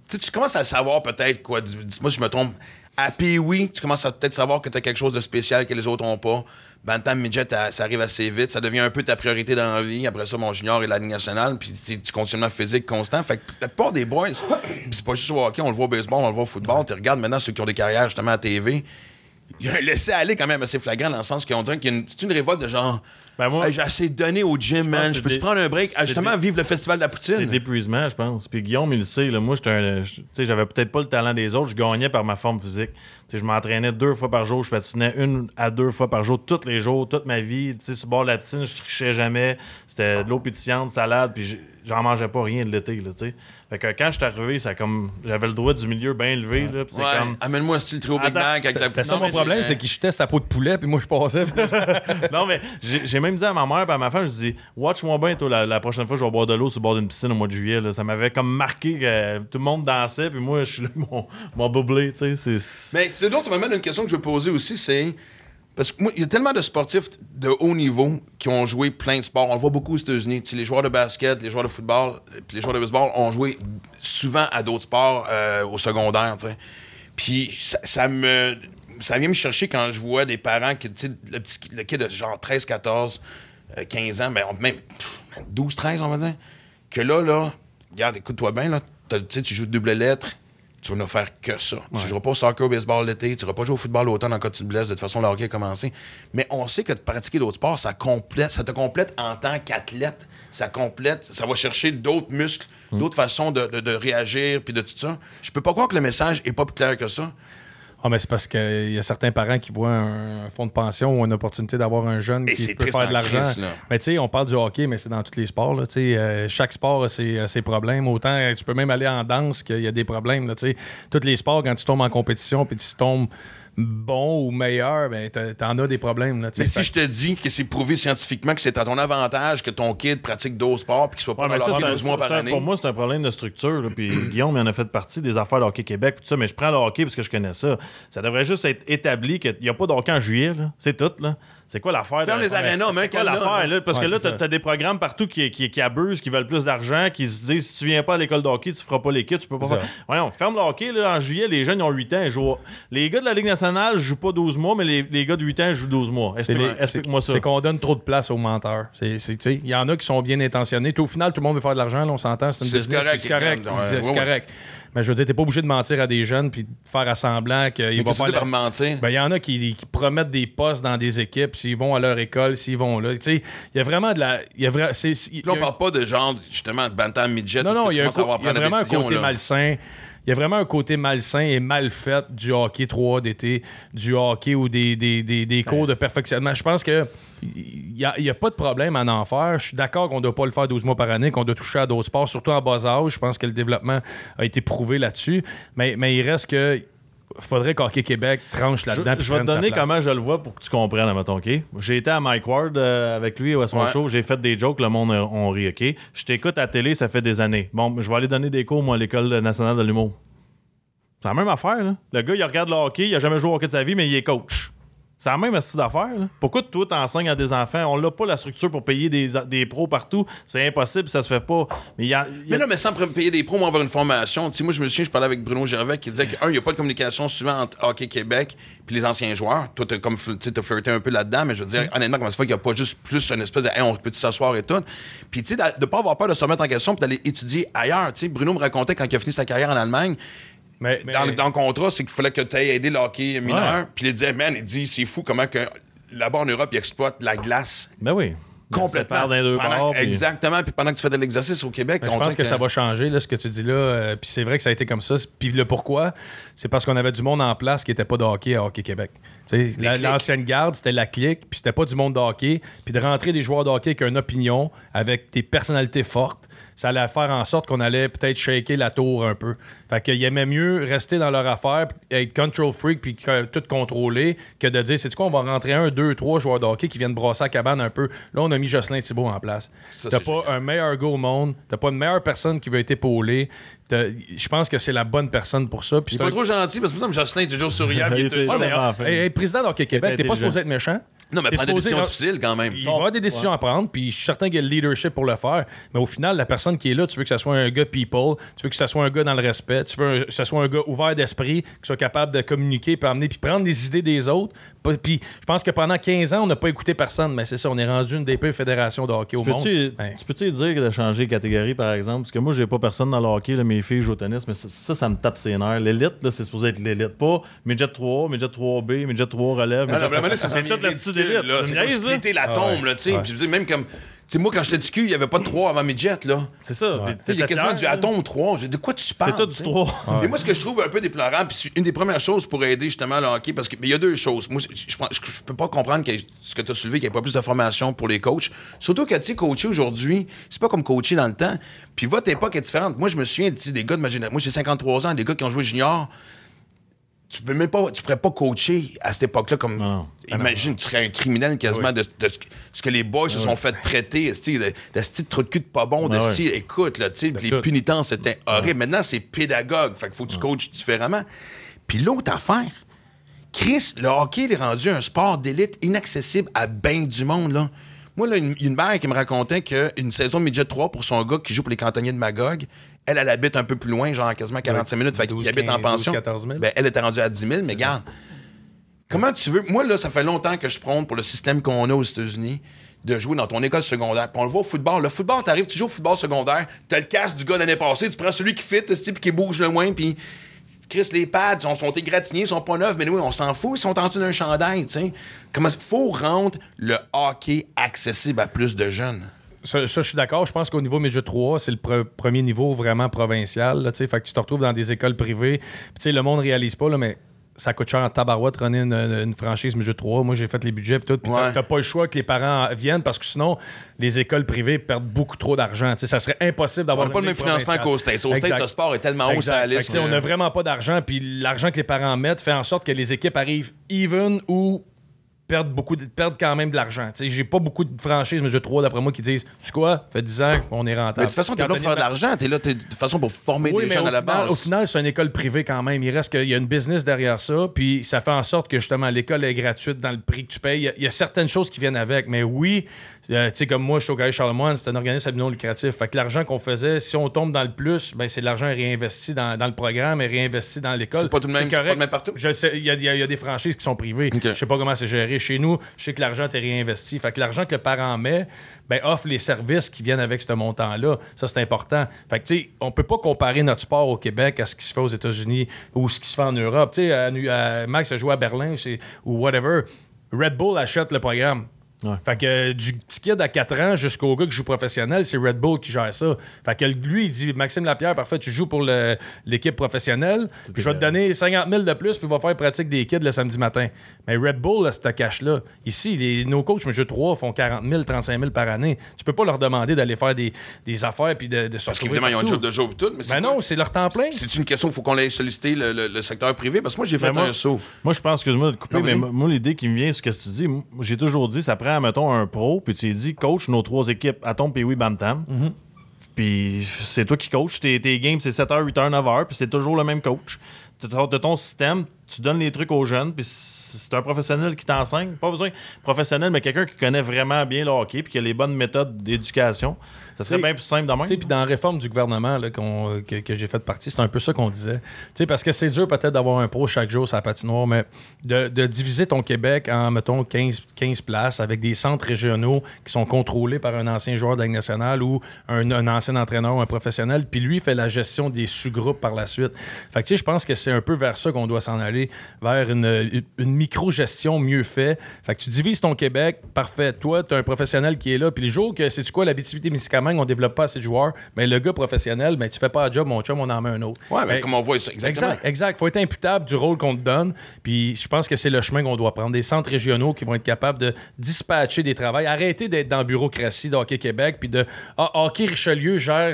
Tu tu commences à savoir peut-être quoi. Dis-moi si je me trompe. À Pee-Wee, tu commences à peut-être savoir que t'as quelque chose de spécial que les autres ont pas. Bantam Midget, ça arrive assez vite. Ça devient un peu ta priorité dans la vie. Après ça, mon junior et la Ligue nationale. Puis tu du conditionnement physique constant. Fait que la plupart des boys, puis c'est pas juste au hockey, on le voit au baseball, on le voit au football. Tu regardes maintenant ceux qui ont des carrières justement à TV. Il y a un laisser-aller quand même assez flagrant dans le sens qu'on dirait qu'il y a une révolte de genre. Ben, moi- Hey, j'ai assez donné au gym, man. Je peux-tu c'est prendre un break? Ah, justement, c'est vivre le festival de la C'est poutine. d'épuisement, je pense. Puis Guillaume, il le sait. Là, moi, j'avais peut-être pas le talent des autres. Je gagnais par ma forme physique. Je m'entraînais deux fois par jour. Je patinais une à deux fois par jour, tous les jours, toute ma vie. Tu sais, sur le bord de la piscine, je trichais jamais. C'était de l'eau pétillante, salade, puis j'en mangeais pas rien de l'été. Fait que quand je suis arrivé, ça comme j'avais le droit du milieu bien élevé. Là, puis c'est Ouais. comme... Amène-moi un style trio Big Mac avec la C'était ça mon problème, c'est qu'il jetait sa peau de poulet, puis moi, je passais. [LAUGHS] non, mais j'ai même dit à ma mère et à ma femme, je dis, watch-moi bien, toi, la, la prochaine fois, je vais boire de l'eau sur le bord d'une piscine au mois de juillet. là. Ça m'avait comme marqué que tout le monde dansait, puis moi, je suis là, mon, mon bublé, tu sais. c'est- Mais c'est d'autres, ça m'amène à une question que je veux poser aussi, c'est. Parce que moi, il y a tellement de sportifs de haut niveau qui ont joué plein de sports. On le voit beaucoup aux États-Unis. Tu sais, les joueurs de basket, les joueurs de football, les joueurs de baseball ont joué souvent à d'autres sports euh, au secondaire, tu. Puis ça, me. Ça vient me chercher quand je vois des parents qui, tu sais, le petit le kid de genre 13, 14, euh, 15 ans, ben, même pff, 12, 13, on va dire, que là, là, regarde, écoute-toi bien, là, tu joues de double lettre, tu vas ne faire que ça. Tu joueras pas au soccer, au baseball l'été, tu ne pas jouer au football l'automne en cas blesses. De toute façon, le hockey a commencé. Mais on sait que de pratiquer d'autres sports, ça, complète, ça te complète en tant qu'athlète. Ça complète, ça va chercher d'autres muscles, d'autres façons de, de- de réagir, puis de tout ça. Je peux pas croire que le message est pas plus clair que ça. Ah, mais c'est parce qu'il y a certains parents qui voient un, un fonds de pension ou une opportunité d'avoir un jeune Et qui peut faire de en l'argent. Mais tu sais, on parle du hockey, mais c'est dans tous les sports. Là, euh, chaque sport a ses, problèmes. Autant, tu peux même aller en danse qu'il y a des problèmes. Là, tous les sports, quand tu tombes en compétition puis tu tombes bon ou meilleur, ben, t'en as des problèmes. Là. Mais Fait si je te dis que c'est prouvé scientifiquement que c'est à ton avantage que ton kid pratique d'autres sports puis qu'il soit pas Ouais, un- 12 mois par année. Pour moi, c'est un problème de structure. là, Puis [CLEARS THROAT] Guillaume, il en a fait partie des affaires de Hockey Québec. puis tout ça, mais je prends le hockey parce que je connais ça. Ça devrait juste être établi qu'il n'y a pas de hockey en juillet. C'est tout. là. C'est quoi l'affaire? Ferme de- les arénas, mais C'est quoi l'affaire? là? Parce Ouais, que là, tu as des programmes partout qui, qui, qui abusent, qui veulent plus d'argent, qui se disent si tu viens pas à l'école de hockey, tu feras pas l'équipe, tu peux pas faire. ça. Voyons, ferme le hockey. Là, en juillet, les jeunes ils ont 8 ans. ils jouent- Les gars de la Ligue nationale jouent pas 12 mois, mais les, les gars de 8 ans jouent 12 mois. Explique-moi ça. C'est qu'on donne trop de place aux menteurs. C'est- c'est- tu sais, Il y en a qui sont bien intentionnés. Au final, tout le monde veut faire de l'argent. là, on s'entend. C'est une C'est business. C'est correct. Mais je veux dire, t'es pas obligé de mentir à des jeunes puis de faire à semblant qu'il va la- par mentir? Ben, il y en a qui, qui promettent des postes dans des équipes s'ils vont à leur école, s'ils vont là. Tu sais, il y a vraiment de la. il Y a vra- là, y on parle pas de genre, justement, de bantam midget. non, non, il y a, un y a vraiment un côté là. malsain. Il y a vraiment un côté malsain et mal fait du hockey 3 d'été, du hockey ou des, des, des, des cours de perfectionnement. Je pense que il n'y a, a pas de problème à en faire. Je suis d'accord qu'on ne doit pas le faire 12 mois par année, qu'on doit toucher à d'autres sports, surtout en bas âge. Je pense que le développement a été prouvé là-dessus. Mais, mais il reste que faudrait qu'Hockey Québec tranche Je, là-dedans. puis je vais te donner comment je le vois pour que tu comprennes, mettons, OK? J'ai été à Mike Ward euh, avec lui à son Ouais. show. J'ai fait des jokes, le monde a on rit, OK? Je t'écoute à la télé, ça fait des années. Bon, je vais aller donner des cours, moi, à l'École nationale de l'humour. C'est la même affaire, là. Le gars, il regarde le hockey, il a jamais joué au hockey de sa vie, mais il est coach. C'est la même astuce d'affaires. Pourquoi toi, t'enseignes à des enfants? On n'a pas la structure pour payer des, des pros partout. C'est impossible, ça se fait pas. Mais y a, y a- Mais là, mais sans payer des pros, moi, avoir une formation. Tu sais, moi, je me souviens, je parlais avec Bruno Gervais qui disait qu'un, il n'y a pas de communication souvent entre Hockey Québec puis les anciens joueurs. Toi, t'as comme, t'as flirté un peu là-dedans, mais je veux dire, honnêtement, comment ça fait qu'il n'y a pas juste plus une espèce de, hey, on peut s'asseoir et tout? Puis, tu sais, de ne pas avoir peur de se remettre en question puis d'aller étudier ailleurs. Tu sais, Bruno me racontait quand il a fini sa carrière en Allemagne, Mais, mais- dans, le- dans le contrat, c'est qu'il fallait que tu aies aidé le hockey mineur. Puis il disait, man, il dit, c'est fou comment que là-bas en Europe, ils exploitent la glace. Ben oui. Complètement. Deux Pendant- Exactement. Puis pendant que tu fais de l'exercice au Québec, Mais on je pense que, ça va changer, là, ce que tu dis là. euh, puis c'est vrai que ça a été comme ça. Puis le pourquoi, c'est parce qu'on avait du monde en place qui n'était pas de hockey à Hockey Québec. L'ancienne garde, c'était la clique, puis c'était pas du monde de hockey. Puis de rentrer des joueurs de hockey avec une opinion, avec des personnalités fortes, ça allait faire en sorte qu'on allait peut-être shaker la tour un peu. Fait qu'ils aimaient mieux rester dans leur affaire, être control freak, puis tout contrôler, que de dire, c'est quoi, on va rentrer un, deux, trois joueurs de hockey qui viennent brasser la cabane un peu. Là, on a mis Jocelyn Thibault en place. Ça, T'as pas un meilleur gars au monde, t'as pas une meilleure personne qui veut être épaulée. Je pense que c'est la bonne personne pour ça. Puis Il est c'est pas un- trop gentil parce que, par exemple, Jocelyn est toujours souriant. [LAUGHS] il est Il mais, hey, président d'Hockey Québec, t'es pas supposé être méchant. Non, mais prendre des décisions difficiles quand même. Il va y avoir des décisions à prendre, puis je suis certain qu'il y a le leadership pour le faire. Mais au final, la personne qui est là, tu veux que ce soit un gars people, tu veux que ce soit un gars dans le respect, tu veux un- que ce soit un gars ouvert d'esprit, qui soit capable de communiquer, puis amener, puis prendre des idées des autres. Puis je pense que pendant 15 ans, on n'a pas écouté personne, mais c'est ça, on est rendu une des pires fédérations de hockey au monde. Ben, tu peux-tu dire de changer de catégorie, par exemple? Parce que moi, j'ai pas personne dans le hockey, là, mes filles jouent au tennis, mais ça, ça, ça me tape ses nerfs. L'élite, là, c'est supposé être l'élite. Pas midget 3, midget 3B, midget 3 relève. Non, non, midget- vraiment, là, ça [LAUGHS] c'est s'en toute est la élite. là. C'est splitter la Ah tombe, ouais. là, tu sais. Ouais. Puis même comme. Tu sais, moi, quand j'étais du cul, il n'y avait pas de 3 avant midget, là. C'est ça. Il y a quasiment du atome 3. Je dis, De quoi tu parles? C'est tout du tu sais? 3. Et moi, ce que je trouve un peu déplorable, puis une des premières choses pour aider justement le hockey, parce qu'il y a deux choses. Moi, je, je peux pas comprendre que ce que tu as soulevé, qu'il n'y ait pas plus de formation pour les coachs. Surtout que, tu sais, coacher aujourd'hui, c'est pas comme coacher dans le temps. Puis votre époque est différente. Moi, je me souviens tu sais, des gars de ma génération. Moi, j'ai 53 ans, des gars qui ont joué junior. Tu peux même pas, tu pourrais pas coacher à cette époque-là comme. Non. Imagine, tu serais un criminel quasiment de, de ce, que- ce les boys se sont fait traiter, esti, le, le style de trou de cul de pas bon, de Ah si, écoute, là, tu sais, les tout. punitences étaient horribles. Maintenant, c'est pédagogue, fait qu'il faut que tu coaches différemment. Puis l'autre affaire, Chris, le hockey il est rendu un sport d'élite inaccessible à bien du monde, là. Moi, là, une, une mère qui me racontait qu'une saison midget 3 pour son gars qui joue pour les cantonniers de Magog, elle, elle habite un peu plus loin, genre quasiment 45 minutes, fait qu'il 12, habite en 15, pension. 12, 14 000. Ben, elle était rendue à 10 000, mais regarde, comment tu veux... Moi, là, ça fait longtemps que je prône pour le système qu'on a aux États-Unis de jouer dans ton école secondaire. Puis on le voit au football. Le football, t'arrives, tu joues au football secondaire, t'as le casque du gars l'année passée, tu prends celui qui fit, ce type qui bouge le moins, puis... Chris, les pads sont, sont égratignés, ils sont pas neufs, mais nous, on s'en fout, ils sont en dessous d'un chandail, tu sais. Comment faut rendre le hockey accessible à plus de jeunes? Ça, ça, je suis d'accord. Je pense qu'au niveau Midget 3, c'est le pre- premier niveau vraiment provincial. Là, tu sais. fait que tu te retrouves dans des écoles privées. Puis, tu sais, le monde ne réalise pas, là, mais ça coûte cher en tabarouette runner une, une- franchise Midget 3. Moi, j'ai fait les budgets. Puis tout. Ouais. t'as- pas le choix que les parents viennent parce que sinon, les écoles privées perdent beaucoup trop d'argent. Tu sais, ça serait impossible On d'avoir n'a pas le même financement provinciale. States. Aux States, le sport est tellement haut sur la que, liste. on n'a vraiment pas d'argent, puis l'argent que les parents mettent fait en sorte que les équipes arrivent even ou perdent beaucoup de- quand même de l'argent. J'ai pas beaucoup de franchises, mais j'ai trois d'après moi qui disent Tu sais quoi, fait 10 ans qu'on est rentable. Mais de toute façon, t'es là pour faire de l'argent. T'es là t'es- de toute façon pour former oui, des au à la final, base. au final, c'est une école privée quand même. Il reste qu'il y a une business derrière ça, puis ça fait en sorte que justement l'école est gratuite dans le prix que tu payes. Il y a, il y a certaines choses qui viennent avec, mais oui, euh, tu sais, comme moi, je suis au Collège Charlemagne, c'est un organisme à non lucratif. Fait que l'argent qu'on faisait, si on tombe dans le plus, ben c'est de l'argent réinvesti dans, dans le programme et réinvesti dans l'école. C'est pas tout de même- c'est pas le même partout? Il y, a- y y des franchises qui sont privées. Ok. Je sais pas comment c'est géré. Chez nous, je sais que l'argent est réinvesti. Fait que l'argent que le parent met, ben, offre les services qui viennent avec ce montant-là. Ça, c'est important. Fait que, tu sais, on peut pas comparer notre sport au Québec à ce qui se fait aux États-Unis ou ce qui se fait en Europe. Tu sais, Max a joué à Berlin ou whatever. Red Bull achète le programme. Ouais. Fait que euh, du petit kid à 4 ans jusqu'au gars qui joue professionnel, c'est Red Bull qui gère ça. Fait que lui, il dit Maxime Lapierre, parfait, tu joues pour le- l'équipe professionnelle. Puis je vais te donner 50 000 de plus, puis il va faire pratique des kids le samedi matin. Mais Red Bull, ce cash-là, ici, les, nos coachs, mais jeu 3, font 40 000, 35 000 par année. Tu peux pas leur demander d'aller faire des, des affaires puis de, de se Parce qu'évidemment, ils ont un partout. job de jour et tout. Mais c'est Ben non, c'est leur temps plein. C'est une question, il faut qu'on aille solliciter le, le- le secteur privé. Parce que moi, j'ai fait Ben, moi- un saut. Moi, je pense, excuse-moi de couper, Non, mais moi, l'idée qui me vient, c'est ce que tu dis. Moi, J'ai toujours dit, ça prend, mettons, un pro, puis tu lui dis, coach nos trois équipes, Atom, puis oui, Bam Tam. Mm-hmm. Puis c'est toi qui coach. Tes, tes games, c'est 7h, 8h, 9h, puis c'est toujours le même coach. De ton, de ton système, tu donnes les trucs aux jeunes, puis c'est un professionnel qui t'enseigne. Pas besoin de professionnel, mais quelqu'un qui connaît vraiment bien le hockey, puis qui a les bonnes méthodes d'éducation. Ça serait bien plus simple de même. Tu sais, puis dans la réforme du gouvernement là, que, que j'ai fait partie, c'est un peu ça qu'on disait. Parce que c'est dur peut-être d'avoir un pro chaque jour sur la patinoire, mais de, de diviser ton Québec en, mettons, 15, 15 places avec des centres régionaux qui sont contrôlés par un ancien joueur de la Ligue nationale ou un, un ancien entraîneur ou un professionnel, puis lui fait la gestion des sous-groupes par la suite. Fait que je pense que c'est un peu vers ça qu'on doit s'en aller, vers une, une micro-gestion mieux faite. Fait que tu divises ton Québec, parfait. Toi, tu as un professionnel qui est là, puis les jours que, c'est quoi, l'habitude On développe pas assez de joueurs, mais le gars professionnel, ben, tu fais pas un job, mon chum, on en met un autre. Ouais, mais Ben, comme on voit ça, exactement. Exact, exact. faut être imputable du rôle qu'on te donne. Puis je pense que c'est le chemin qu'on doit prendre. Des centres régionaux qui vont être capables de dispatcher des travails. Arrêter d'être dans la bureaucratie de Hockey Québec. Puis de Ah, Hockey Richelieu gère.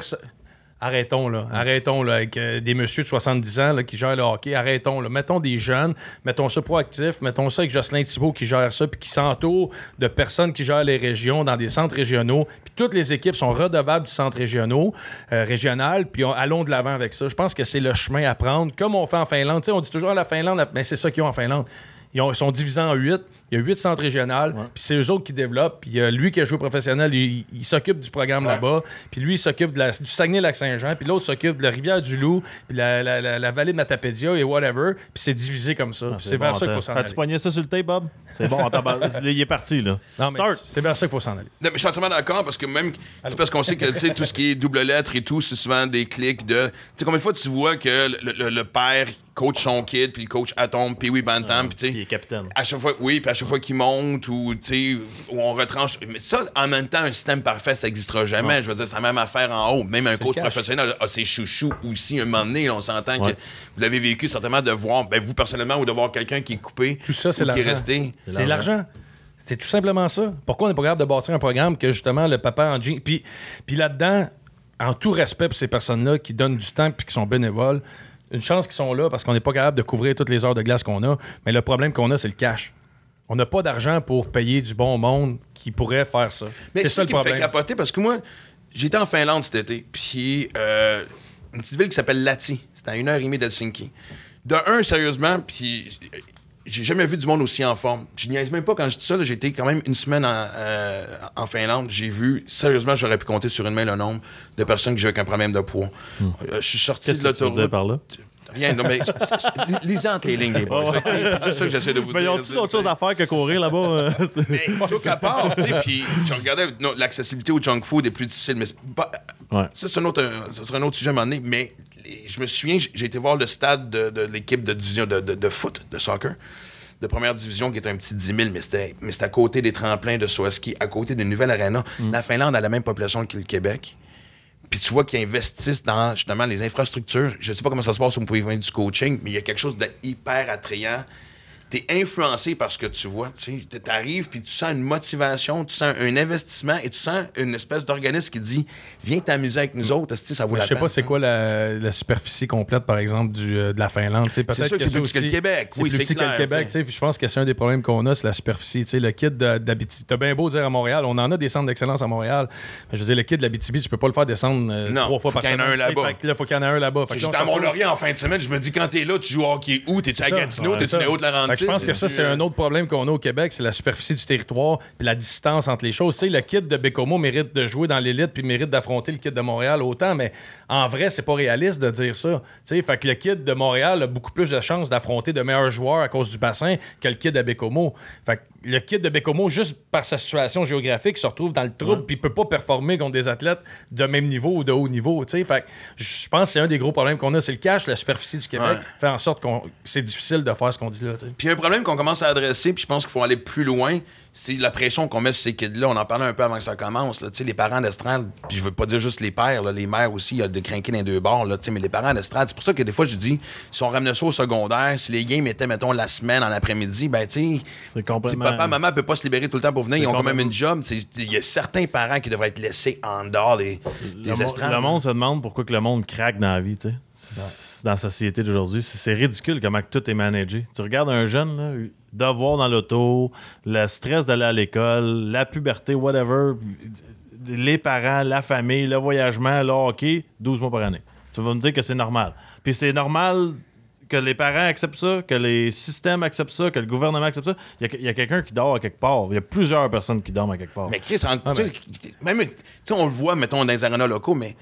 Arrêtons, là. Arrêtons, là, avec euh, des messieurs de 70 ans là, qui gèrent le hockey. Arrêtons, là. Mettons des jeunes, mettons ça proactif, mettons ça avec Jocelyn Thibault qui gère ça, puis qui s'entoure de personnes qui gèrent les régions dans des centres régionaux. Puis toutes les équipes sont redevables du centre régionaux, euh, régional, puis on- allons de l'avant avec ça. Je pense que c'est le chemin à prendre, comme on fait en Finlande. On dit toujours à la Finlande, mais c'est ça qu'ils ont en Finlande. Ils, ont- ils sont divisés en huit. Il y a huit centres régionaux. Puis c'est eux autres qui développent. Puis il y a lui qui a joué professionnel, il, il s'occupe du programme là-bas. Puis lui, il s'occupe de la- du Saguenay-Lac-Saint-Jean. Puis l'autre s'occupe de la Rivière-du-Loup. Puis la, la- la- la vallée de Matapédia et whatever. Puis c'est divisé comme ça. Puis c'est vers bon, ça qu'il faut s'en aller. As-tu pogné ça sur le tape, Bob? C'est bon, [LAUGHS] il est parti, là. Non, mais Start. c'est vers ça qu'il faut s'en aller. Non, mais je suis entièrement d'accord parce que même. C'est parce qu'on sait que tu sais, tout ce qui est double lettre et tout, c'est souvent des clics de. Tu sais, combien de fois tu vois que le, le- le père coach son kid, puis il coach Atom, puis oui, Bantam, puis tu Il est sais. capitaine. À chaque fois, oui, puis à chaque fois qu'il monte ou, on retranche. Mais ça, en même temps, un système parfait, ça n'existera jamais. Je veux dire, c'est la même affaire en haut. Même un coach professionnel a ses chouchous aussi. Un moment donné, on s'entend Ouais. que vous l'avez vécu certainement de voir, ben, vous personnellement, ou de voir quelqu'un qui est coupé. Tout ça, c'est ou qui est l'argent. resté. C'est l'argent. C'est tout simplement ça. Pourquoi on n'est pas capable de bâtir un programme que justement le papa en jean. Puis, puis là-dedans, en tout respect pour ces personnes-là qui donnent du temps puis qui sont bénévoles, une chance qu'ils sont là parce qu'on n'est pas capable de couvrir toutes les heures de glace qu'on a. Mais le problème qu'on a, c'est le cash. On n'a pas d'argent pour payer du bon monde qui pourrait faire ça. Mais c'est ça ça le qui me fait problème. capoter parce que moi, j'étais en Finlande cet été, puis euh, une petite ville qui s'appelle Lati. C'est à une heure et demie d'Helsinki. De un, sérieusement, puis j'ai jamais vu du monde aussi en forme. Je niaise même pas quand je dis ça. J'ai été quand même une semaine en, euh, en Finlande. J'ai vu, sérieusement, j'aurais pu compter sur une main le nombre de personnes qui jouent avec un problème de poids. Euh, je suis sorti Qu'est-ce de que l'autoroute. par là? Rien, non, mais lisez entre les lignes, les boys. C'est juste ça que j'essaie de vous Mais dire. ils ont-tu d'autres choses à faire que courir là-bas? euh, [LAUGHS] Mais joke à part, tu sais, puis tu regardais, l'accessibilité au junk food est plus difficile, mais c'est pas- Ouais. ça, c'est un autre, ça serait un autre sujet à un moment donné, mais les- je me souviens, j'ai été voir le stade de, de l'équipe de division de, de- de foot, de soccer, de première division, qui est un petit 10 000, mais c'était mais c'était à côté des tremplins de Swaski, à côté d'une nouvelle arena. La Finlande a la même population que le Québec. Puis tu vois qu'ils investissent dans justement les infrastructures. Je sais pas comment ça se passe au point du coaching, mais il y a quelque chose de hyper attrayant. T'es influencé par ce que tu vois. Tu sais. T'arrives, puis tu sens une motivation, tu sens un investissement et tu sens une espèce d'organisme qui dit Viens t'amuser avec nous autres, esti, ça vaut Mais la je sais peine. pas c'est quoi la, la superficie complète, par exemple, du, euh, de la Finlande. Peut-être sûr que c'est ça plus petit que le Québec. C'est Oui, plus c'est petit clair, que le Québec. Puis je pense que c'est un des problèmes qu'on a, c'est la superficie. Le de- d'Abitibi, t'as bien beau dire à Montréal, on en a des centres d'excellence à Montréal. Mais je veux dire, le kid de l'Abitibi, tu peux pas le faire descendre euh, Non, trois fois faut par qu'il y en semaine. ait un là-bas. Que là, faut qu'il y en ait un là-bas. Que J'étais à Mont-Laurier en fin de semaine, je me dis quand t'es là, tu joues hockey où? T'es-tu à C'est. Gatineau, ça. à Haute-Laurentide Fait que Je pense que ça, c'est un autre problème qu'on a au Québec, c'est la superficie du territoire puis la distance entre les choses. Tu sais, le kid de Bécomo mérite de jouer dans l'élite puis mérite d'affronter le kid de Montréal autant, mais en vrai, c'est pas réaliste de dire ça. Tu sais, fait que le kid de Montréal a beaucoup plus de chances d'affronter de meilleurs joueurs à cause du bassin que le kid de Bécomo. Fait que le kid de Bécomo, juste par sa situation géographique, se retrouve dans le trouble puis peut pas performer contre des athlètes de même niveau ou de haut niveau. Tu sais, fait que je pense que c'est un des gros problèmes qu'on a, c'est le cash, la superficie du Québec, Ouais. fait en sorte qu'on c'est difficile de faire ce qu'on dit là. Un problème qu'on commence à adresser, puis je pense qu'il faut aller plus loin, c'est la pression qu'on met sur ces kids-là. On en parlait un peu avant que ça commence. Là. Les parents d'estrade, puis je veux pas dire juste les pères, là, les mères aussi, il y a de crinquer dans les deux bords, là, mais les parents d'estrade, c'est pour ça que des fois je dis, si on ramenait ça au secondaire, si les games étaient, mettons, la semaine, en après-midi, ben tu sais, complètement. papa, maman peut pas se libérer tout le temps pour venir, ils ont quand même une job. Il y a certains parents qui devraient être laissés en dehors des, Le, des estrades. le monde se demande pourquoi que le monde craque dans la vie, tu sais. Dans la société d'aujourd'hui, c'est ridicule comment tout est managé. Tu regardes un jeune, là, devoir dans l'auto, le stress d'aller à l'école, la puberté, whatever, les parents, la famille, le voyagement, le hockey, 12 mois par année. Tu vas me dire que c'est normal. Puis c'est normal que les parents acceptent ça, que les systèmes acceptent ça, que le gouvernement accepte ça. Il y a, quelqu'un qui dort à quelque part. Il y a plusieurs personnes qui dorment à quelque part. Mais Chris, en- même, sais, on le voit, mettons, dans les arénas locaux, mais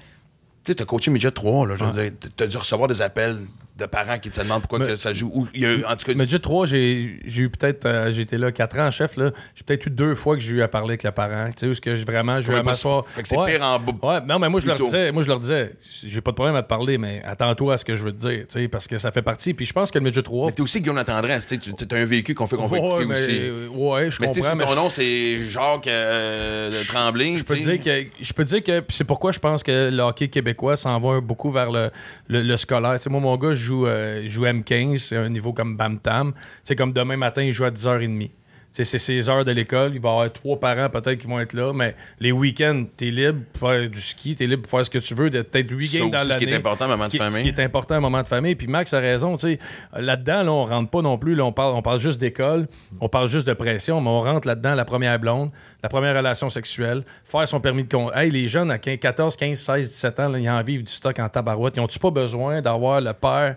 tu sais, t'as coaché Midget 3, là, je veux dire, t'as dû recevoir des appels de parents qui te demandent pourquoi Mais- que ça joue. Ou, il y a, en tout cas, déjà 3, j'ai eu peut-être, euh, été là 4 ans en chef, là. J'ai peut-être eu deux fois que j'ai eu à parler avec le parent. Tu sais, où est-ce que vraiment, je vais pas m'asseoir. Fait que c'est Ouais. pire en. Ouais, non, mais moi, je leur disais, moi, je leur disais, j'ai pas de problème à te parler, mais attends-toi à ce que je veux te dire, tu sais, parce que ça fait partie. Puis je pense que le midget 3. Mais t'es aussi Guillaume La Tendresse, tu sais, t'as un vécu qu'on fait qu'on va Ouais, écouter mais- aussi. Ouais, je Mais tu sais, comprends. si mais ton nom c'est Jacques euh, Tremblay, Je peux, dire que, je peux te dire que puis c'est pourquoi je pense que le hockey québécois s'en va beaucoup vers le, le, scolaire. Moi, mon gars, joue, euh, joue M15, c'est un niveau comme Bam Tam. C'est comme demain matin, il joue à 10h30. C'est ses heures de l'école. Il va y avoir trois parents peut-être qui vont être là, mais les week-ends, tu es libre pour faire du ski, tu es libre pour faire ce que tu veux, d'être peut-être 8 Ça games dans aussi, ce l'année. qui est important, moment de famille. Ce qui est important, un moment de famille. Puis Max a raison, tu sais, là-dedans, là, on rentre pas non plus. Là, on, parle, on parle juste d'école, on parle juste de pression, mais on rentre là-dedans la première blonde, la première relation sexuelle, faire son permis de conduire. Hey, les jeunes à 15, 14, 15, 16, 17 ans, là, ils en vivent du stock en tabarouette. Ils ont-tu pas besoin d'avoir le père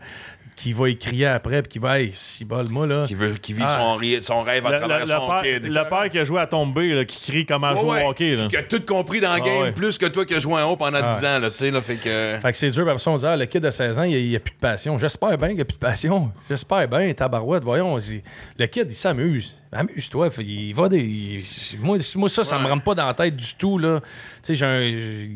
qui va y crier après puis qui va, hey, si bol, moi, là. Qui, veut, qui vit Ah. son, rêve à Le, travers le- son père, kid. le père qui a joué à tomber, là, qui crie comment Ouais, jouer ouais, au hockey. Là. Qui a tout compris dans le Ah game, ouais. plus que toi qui as joué en haut pendant Ah 10 ans, là, tu sais, là, fait que... Fait que c'est dur, parce qu'on dit, ah, le kid de 16 ans, il n'y a, plus de passion. J'espère bien qu'il n'y a plus de passion. J'espère bien, tabarouette, voyons. il- Le kid, il s'amuse. Amuse-toi. Il va des. il- moi, moi, ça, ça me Ouais. rentre pas dans la tête du tout, là. Tu sais, j'ai un,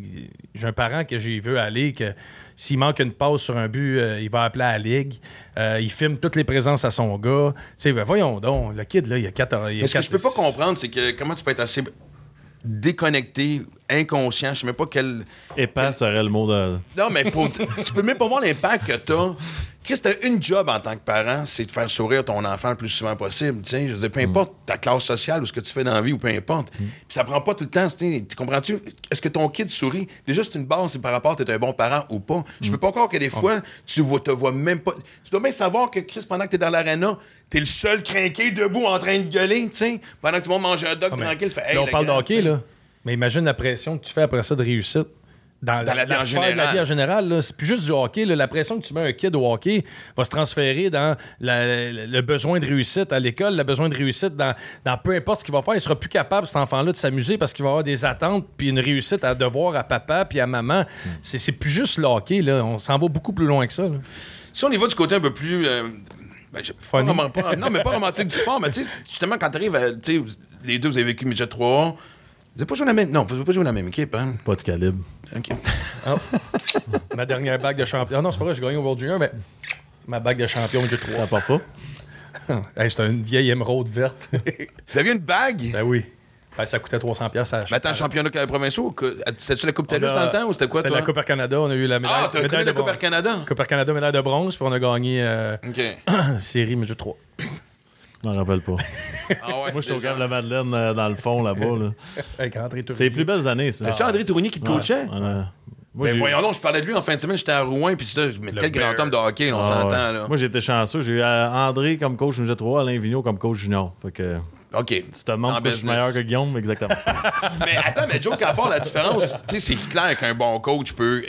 j'ai un parent que j'ai vu aller que s'il manque une passe sur un but, euh, il va appeler à la ligue. Euh, il filme toutes les présences à son gars. Tu sais, ben, voyons donc, le kid, là, il a 14 il a Mais ce que je peux pas 14 comprendre, c'est que comment tu peux être assez déconnecté, inconscient, je sais même pas quel... Épais serait le mot de. Non, mais pour- tu peux même pas voir l'impact que t'as Chris, t'as une job en tant que parent, c'est de faire sourire ton enfant le plus souvent possible. tu sais. Je veux dire, peu importe ta classe sociale ou ce que tu fais dans la vie ou peu importe. Puis ça prend pas tout le temps. tu comprends-tu? Est-ce que ton kid sourit? Déjà, c'est une base, c'est par rapport à t'es un bon parent ou pas. Je peux pas croire que des fois, tu vois- te vois même pas. Tu dois bien savoir que Chris, pendant que t'es dans l'aréna, t'es le seul crinqué debout en train de gueuler, tu. Pendant que tout le monde mange un dog Ah, tranquille, fait, hey, là, on le parle de gars, hockey, tu sais. là. Mais imagine la pression que tu fais après ça de réussite. Dans, Dans la vie en la général. vie en général, là. c'est plus juste du hockey. là. La pression que tu mets un kid au hockey va se transférer dans la- la- le besoin de réussite à l'école, le besoin de réussite dans, dans peu importe ce qu'il va faire. Il sera plus capable, cet enfant-là, de s'amuser parce qu'il va avoir des attentes puis une réussite à devoir à papa puis à maman. C'est, c'est plus juste le hockey. Là. On s'en va beaucoup plus loin que ça. là. Si on y va du côté un peu plus. euh, ben, j'ai- pas Funny. vraiment- pas- non, mais pas romantique du sport, mais tu sais, justement, quand t'arrives à. Tu sais, les deux, vous avez vécu Midget 3. Vous n'avez pas joué la même. Non, vous n'avez pas joué la même équipe, hein? Pas de calibre. OK. Ma dernière bague de champion. Ah non, c'est pas vrai, j'ai gagné au World Junior, mais ma bague de champion, Ça trois. part pas. [LAUGHS] Hey, c'est une vieille émeraude verte. [LAUGHS] Vous aviez une bague? ben oui. Ben, ça coûtait 300 pièces à Mais attends, championnat provinciaux, que- c'était-tu la Coupe a- dans le temps ou c'était quoi, C'était la Coupe Air Canada. On a eu la médaille, Ah, t'as médaille de la Coupe Air bronze. Canada? Coupe Air Canada, médaille de bronze, puis on a gagné euh, OK. [COUGHS] série Midget 3. Je m'en rappelle pas. Ah ouais, Moi, j'étais au camp de la Madeleine euh, dans le fond là-bas. Là. [LAUGHS] Avec André C'est les plus belles années, ça. C'est-tu André Tourigny qui te coachait? Ouais, ouais. Moi, Mais j'ai- voyons donc, je parlais de lui en fin de semaine, j'étais à Rouen, puis ça, mais quel bear. grand homme de hockey, on Ah, s'entend, ouais. là. Moi, j'étais chanceux. J'ai eu euh, André comme coach Midget 3, Alain Vigneault comme coach junior. Fait que OK. tu te demandes pourquoi je suis meilleur que Guillaume, exactement. [LAUGHS] Mais attends, mais Joe, part la différence, tu sais, c'est clair qu'un bon coach peut,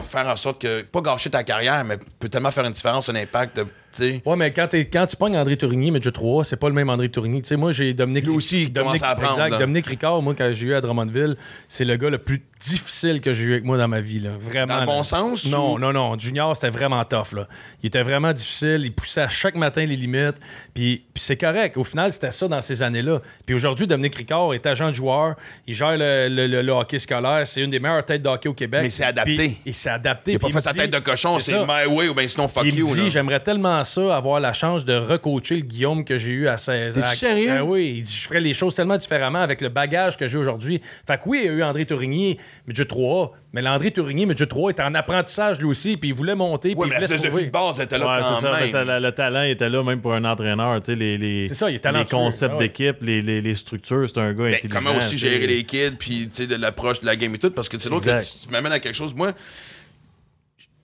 faire en sorte que, pas gâcher ta carrière, mais peut tellement faire une différence, un impact, de- tu sais. Ouais, mais quand, quand tu pognes André Tourigny, Midget 3, c'est pas le même André Tourigny. Tu sais, moi, j'ai Dominique. Lui aussi, il Dominique, commence à apprendre, exact, là. Dominique Ricard, moi, quand j'ai eu à Drummondville, c'est le gars le plus difficile que j'ai eu avec moi dans ma vie. Là. Vraiment. Dans le là. bon sens, Non, ou- non, non. Junior, c'était vraiment tough. Là. Il était vraiment difficile. Il poussait à chaque matin les limites. Puis, puis c'est correct. Au final, c'était ça dans ces années-là. Puis aujourd'hui, Dominique Ricard est agent de joueur. Il gère le, le- le- le hockey scolaire. C'est une des meilleures têtes de hockey au Québec. Mais c'est adapté. Puis il s'est adapté. Il a pas fait sa tête de cochon, c'est my way ou bien sinon fuck Il you. me dit, j'aimerais tellement ça, avoir la chance de recoacher le Guillaume que j'ai eu à 16 ans. Sérieux? Ben oui, il dit, je ferais les choses tellement différemment avec le bagage que j'ai aujourd'hui. Fait que oui, il y a eu André Tourigny, Midget 3, mais l'André Tourigny, Midget 3, était en apprentissage lui aussi, puis il voulait monter, il mais la philosophie de base était là Ouais, quand ça, même. ça, le, le talent était là même pour un entraîneur. tu sais, Les, les, C'est ça, il est les concepts Ah ouais. d'équipe, les, les, les structures, c'est un gars Ben, intelligent. comment aussi gérer les kids, puis tu sais, de l'approche de la game et tout, parce que c'est l'autre, tu m'amènes à quelque chose. Moi,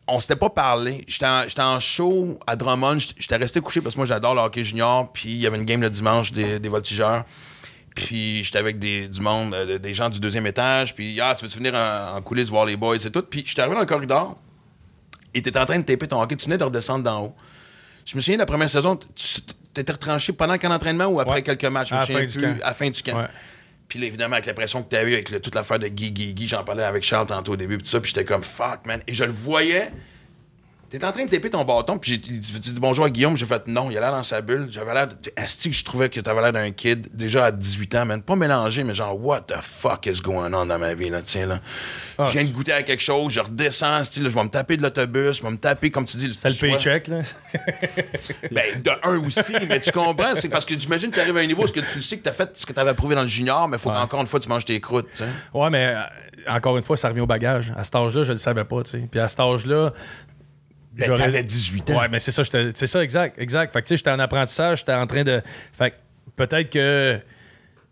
on s'était pas parlé. J'étais en, show à Drummond, j'étais resté couché parce que moi j'adore le hockey junior, puis il y avait une game le dimanche des, des voltigeurs. Puis j'étais avec des, du monde, euh, des gens du deuxième étage, puis ah, tu veux venir en, en coulisses voir les boys et tout? Puis j'étais arrivé dans le corridor, et t'étais en train de taper ton hockey, tu venais de redescendre d'en haut. Je me souviens de la première saison, tu t'étais retranché pendant qu'un entraînement ou après Ouais. quelques matchs, je me souviens plus, à la fin du camp. Ouais. Puis évidemment, avec la pression que tu as eue, avec toute l'affaire de Guy, Guy, Guy, j'en parlais avec Charles tantôt au début, puis tout ça, puis j'étais comme fuck, man. Et je le voyais. T'es en train de taper ton bâton, puis tu dis bonjour à Guillaume, j'ai fait non, il a l'air dans sa bulle. J'avais l'air. de- Asti, que je trouvais que t'avais l'air d'un kid, déjà à 18 ans, man. Pas mélangé, mais genre, what the fuck is going on dans ma vie, là, tiens, là. Ah, je viens de goûter à quelque chose, je redescends, asti, là, je vais me taper de l'autobus, je vais me taper, comme tu dis, C'est le paycheck, là. [LAUGHS] ben, de un aussi, mais tu comprends, c'est parce que j'imagine que tu arrives à un niveau où ce que tu sais que tu as fait ce que tu avais prouvé dans le junior, mais il faut qu'encore une fois tu manges tes croûtes, tu sais. Ouais, mais euh, encore une fois, ça revient au bagage. À cet âge-là, je le savais pas, tu sais. Puis à cet âge-là. Ben, j'aurais- t'avais 18 ans. Ouais, mais c'est ça, c'est ça, exact, exact. Fait que tu sais, j'étais en apprentissage, j'étais en train de. Fait que peut-être que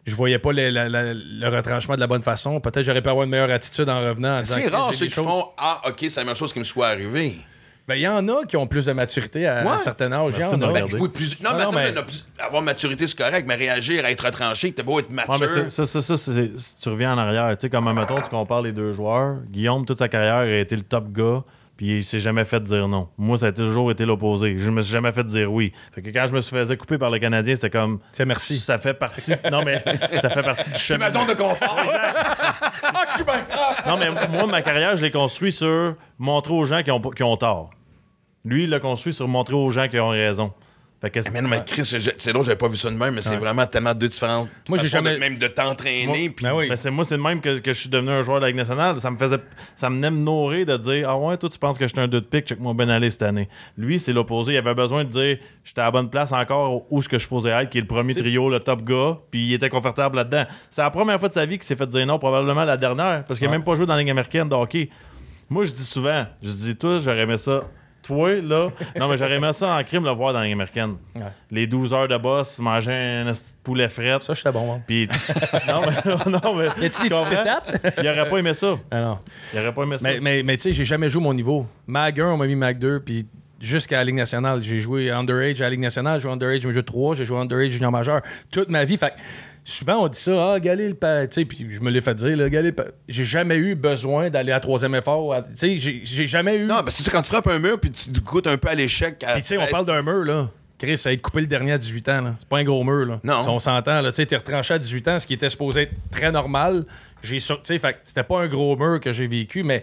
je voyais pas le, la- la- le retranchement de la bonne façon. Peut-être que j'aurais pu avoir une meilleure attitude en revenant. en C'est rare ceux qui choses- font Ah, ok, c'est la même chose qui me soit arrivé. Ben, il y en a qui ont plus de maturité à, Ouais. un certain âge. Il y Merci en a. Ben, Regardez. oui, plus- Non, Ah, mais non, attends, mais- mais... plus- avoir maturité, c'est correct, mais réagir, être retranché, que t'as beau être mature. Ouais, mais c'est- ça, ça, ça, tu reviens en arrière, tu sais, comme mettons, tu compares les deux joueurs. Guillaume, toute sa carrière, a été le top gars, puis il s'est jamais fait dire non. Moi, ça a toujours été l'opposé. Je me suis jamais fait dire oui. Fait que quand je me suis fait couper par le Canadien, c'était comme. Tiens, merci. Ça fait partie. [LAUGHS] non, mais ça fait partie du c'est chemin. ma zone de confort. [LAUGHS] Ah, je suis bien. Ah! Non, mais moi, ma carrière, je l'ai construit sur montrer aux gens qui ont, qui ont tort. Lui, il l'a construit sur montrer aux gens qui ont raison. Fait que mais non, mais Chris, je- c'est drôle, j'avais pas vu ça de même, mais c'est vraiment tellement deux différentes Moi, j'ai de- jamais- même de t'entraîner. puis Ben oui. Ben, c'est moi, c'est le même que, que je suis devenu un joueur de la Ligue nationale. Ça me faisait, ça me venait me nourrir de dire Ah ouais, toi, tu penses que j'étais un 2 de pique, check moi ben aller cette année. Lui, c'est l'opposé. Il avait besoin de dire J'étais à la bonne place encore où ce que je posais être, qui est le premier trio, le top gars, puis il était confortable là-dedans. C'est la première fois de sa vie qu'il s'est fait dire non, probablement la dernière, parce qu'il n'a même pas joué dans la Ligue américaine de hockey. Moi, je dis souvent Je dis, toi, j'aurais aimé ça toi, là. Non, mais j'aurais aimé ça en crime le voir dans la Ligue américaine. Ouais. Les 12 heures de boss, manger un poulet fret. Ça, j'étais bon. hein. Puis. [LAUGHS] non, mais. [LAUGHS] Non, mais Y a-tu des tu comprends? pétates? Il aurait pas aimé ça. Ah non. Il aurait pas aimé ça. Mais, mais, mais tu sais, j'ai jamais joué mon niveau. Mag 1, on m'a mis Mag 2, puis jusqu'à la Ligue nationale. J'ai joué underage à la Ligue nationale, j'ai joué underage au jeu 3, j'ai joué underage junior majeur toute ma vie. Fait souvent, on dit ça, ah, Galil, pa- tu sais, puis je me l'ai fait dire, là, Galil, j'ai jamais eu besoin d'aller à troisième effort. Tu sais, j'ai- jamais eu. Non, ben c'est ça, quand tu frappes un mur puis tu goûtes un peu à l'échec. Puis tu sais, on 13, parle d'un mur, là. Chris, ça a été coupé le dernier à 18 ans, là. C'est pas un gros mur, là. Non. Si on s'entend, là. Tu sais, t'es retranché à 18 ans, ce qui était supposé être très normal. J'ai sur- Tu sais, fait que c'était pas un gros mur que j'ai vécu, mais,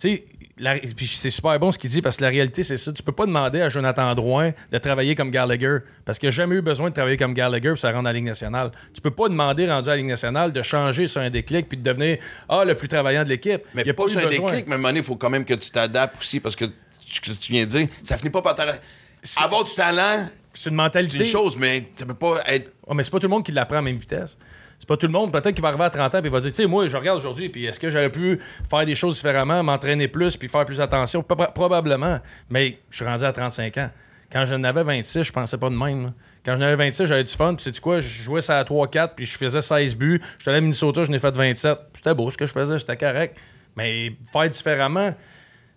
tu sais, la- puis c'est super bon ce qu'il dit parce que la réalité, c'est ça. Tu peux pas demander à Jonathan Drouin de travailler comme Gallagher parce qu'il n'a jamais eu besoin de travailler comme Gallagher pour se rendre à la Ligue nationale. Tu peux pas demander, rendu à la Ligue nationale, de changer sur un déclic puis de devenir, ah, le plus travaillant de l'équipe. Mais Il a pas sur un besoin. déclic, mais à un il faut quand même que tu t'adaptes aussi parce que ce que tu viens de dire, ça finit pas par. Avoir du talent, C'est une c'est mentalité. une chose, mais ça peut pas être. Ouais, mais c'est pas tout le monde qui l'apprend à la même vitesse. C'est pas tout le monde, peut-être qu'il va arriver à 30 ans et va dire, tu sais, moi, je regarde aujourd'hui, puis est-ce que j'aurais pu faire des choses différemment, m'entraîner plus, puis faire plus attention? Proba- Probablement. Mais je suis rendu à 35 ans. Quand j'en avais 26, je pensais pas de même. Quand j'en avais 26, j'avais du fun, puis sais-tu quoi? Je jouais ça à 3-4, puis je faisais 16 buts. J'étais allé à Minnesota, je n'ai fait 27. C'était beau ce que je faisais, c'était correct. Mais faire différemment,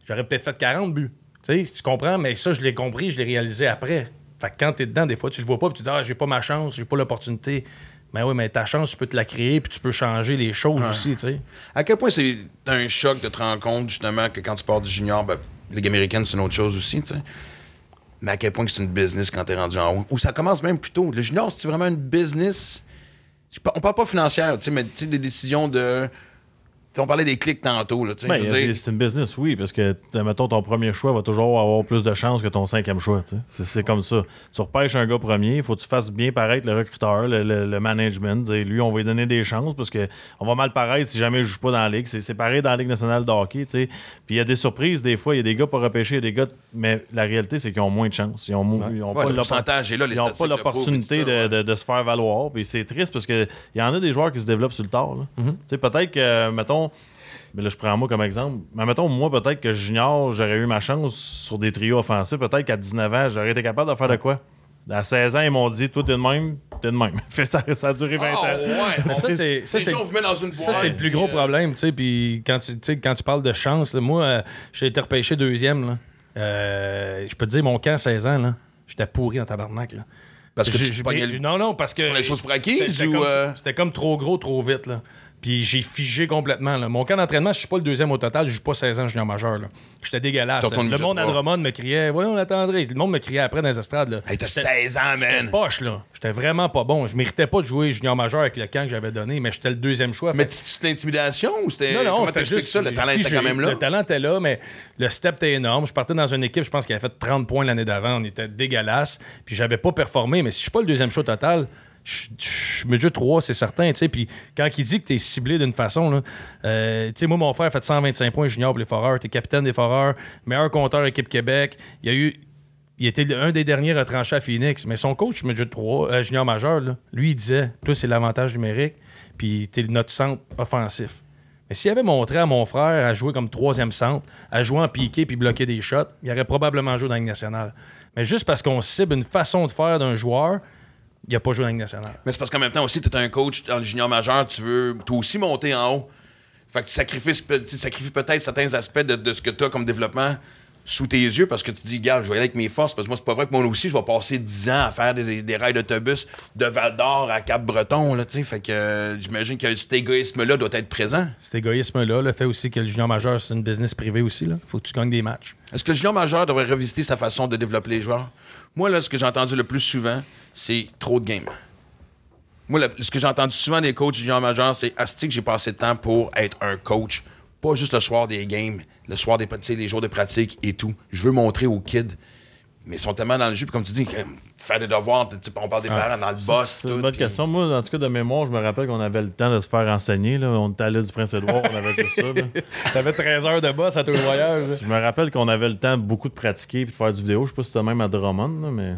j'aurais peut-être fait 40 buts. Tu tu comprends? Mais ça, je l'ai compris, je l'ai réalisé après. Fait que quand t'es dedans, des fois, tu le vois pas, puis tu dis, ah, j'ai pas ma chance, j'ai pas l'opportunité. Mais oui, mais ta chance, tu peux te la créer, puis tu peux changer les choses aussi, tu sais. À quel point c'est un choc de te rendre compte, justement, que quand tu pars du junior, ben, Ligue américaine, c'est une autre chose aussi, tu sais. Mais à quel point que c'est une business quand t'es rendu en haut? Ou ça commence même plus tôt. Le junior, c'est vraiment une business? On parle pas financière, tu sais, mais tu sais, des décisions de. On parlait des clics tantôt, là, tu sais. Ben, dire, c'est une business, oui, parce que, mettons, ton premier choix va toujours avoir plus de chances que ton cinquième choix. tu sais. C'est, c'est comme ça. Tu repêches un gars premier, il faut que tu fasses bien paraître le recruteur, le, le- le management. Dire, lui, on va lui donner des chances parce que on va mal paraître si jamais il joue pas dans la ligue. C'est, c'est pareil dans la Ligue nationale de hockey. tu sais. Puis il y a des surprises, des fois, il y a des gars pas repêchés, il y a des gars. Mais la réalité, c'est qu'ils ont moins de chances. Ils ont, mo- ils ont Ouais, pas n'ont l'opportunité de, ouais. de- de se faire valoir. Puis c'est triste parce qu'il y en a des joueurs qui se développent sur le tard. sais, Peut-être que, mettons, mais là, je prends moi comme exemple. Mais mettons, moi, peut-être que junior, j'aurais eu ma chance sur des trios offensifs. Peut-être qu'à 19 ans, j'aurais été capable de faire de quoi? À 16 ans, ils m'ont dit, toi, t'es de même, t'es de même. [LAUGHS] Fait ça, ça a duré 20 Ah, ans. ouais. Mais [LAUGHS] ça, c'est- ça, c'est- Ça, le plus gros euh, problème, tu sais. Puis quand tu, quand tu parles de chance, là, moi, euh, j'ai été repêché deuxième, là. Euh, je peux te dire, mon camp, 16 ans, là, j'étais pourri en tabarnak, là. Parce que J'ai- tu pognais le- Non, non, parce que. les choses pour acquises c'était- comme- euh? C'était comme trop gros, trop vite, là. Puis j'ai figé complètement. Là. Mon camp d'entraînement, je suis pas le deuxième au total, je joue pas 16 ans junior majeur. J'étais dégueulasse. Le monde à. Drummond me criait Voyons, attendrait. Le monde me criait après dans les estrades. Là. Hey, t'as J'étais- 16 ans, man. poche, là. J'étais vraiment pas bon. Je méritais pas de jouer junior majeur avec le camp que j'avais donné, mais j'étais le deuxième choix. Mais c'est l'intimidation ou c'était. non, non, Comment c'était t'expliques juste. ça? Le talent était quand même là. Le talent était là, mais le step était énorme. Je partais dans une équipe, je pense, qui avait fait 30 points l'année d'avant. On était dégueulasse. Puis j'avais pas performé, mais si je suis pas le deuxième show total, je je me dis 3, c'est certain. tu. Puis quand il dit que tu es ciblé d'une façon, là, euh, tu moi, mon frère a fait 125 points junior pour les Foreurs. Tu es capitaine des Foreurs, meilleur compteur équipe Québec. Il y a eu. Il était un des derniers retranchés à Phoenix, mais son coach, Midget 3, euh, junior majeur, lui, il disait Toi, c'est l'avantage numérique, puis t'es notre centre offensif. Mais s'il avait montré à mon frère à jouer comme troisième centre, à jouer en piqué puis bloquer des shots, il aurait probablement joué dans la nationale. Mais juste parce qu'on cible une façon de faire d'un joueur, il n'a pas joué dans la Ligue nationale. Mais c'est parce qu'en même temps aussi, tu es un coach dans le junior majeur, tu veux toi aussi monter en haut. Fait que tu sacrifies, tu sacrifies peut-être certains aspects de, de ce que tu as comme développement sous tes yeux parce que tu dis, gars, je vais aller avec mes forces parce que moi, c'est pas vrai que moi aussi, je vais passer 10 ans à faire des, des rails d'autobus de Val d'Or à Cap-Breton, là. Fait que euh, j'imagine que cet égoïsme-là doit être présent. Cet égoïsme-là le fait aussi que le junior majeur, c'est une business privée aussi. Il faut que tu gagnes des matchs. Est-ce que le junior majeur devrait revisiter sa façon de développer les joueurs? Moi, là, ce que j'ai entendu le plus souvent, c'est trop de games. Moi, ce que j'ai entendu souvent des coachs junior majeurs, c'est Asti que j'ai passé de temps pour être un coach. Pas juste le soir des games, le soir des sais, les jours de pratique et tout. Je veux montrer aux kids. Mais ils sont tellement dans le jeu, puis comme tu dis, faire des devoirs, on parle des parents dans le boss. C'est tout, une bonne question. Moi, en tout cas, de mémoire, je me rappelle qu'on avait le temps de se faire enseigner. Là. On était à l'île du Prince-Édouard, on avait juste ça. [LAUGHS] T'avais 13 heures de boss à tous les voyages. Je me rappelle qu'on avait le temps beaucoup de pratiquer et de faire du vidéo. Je sais pas si c'était même à Drummond, là, mais.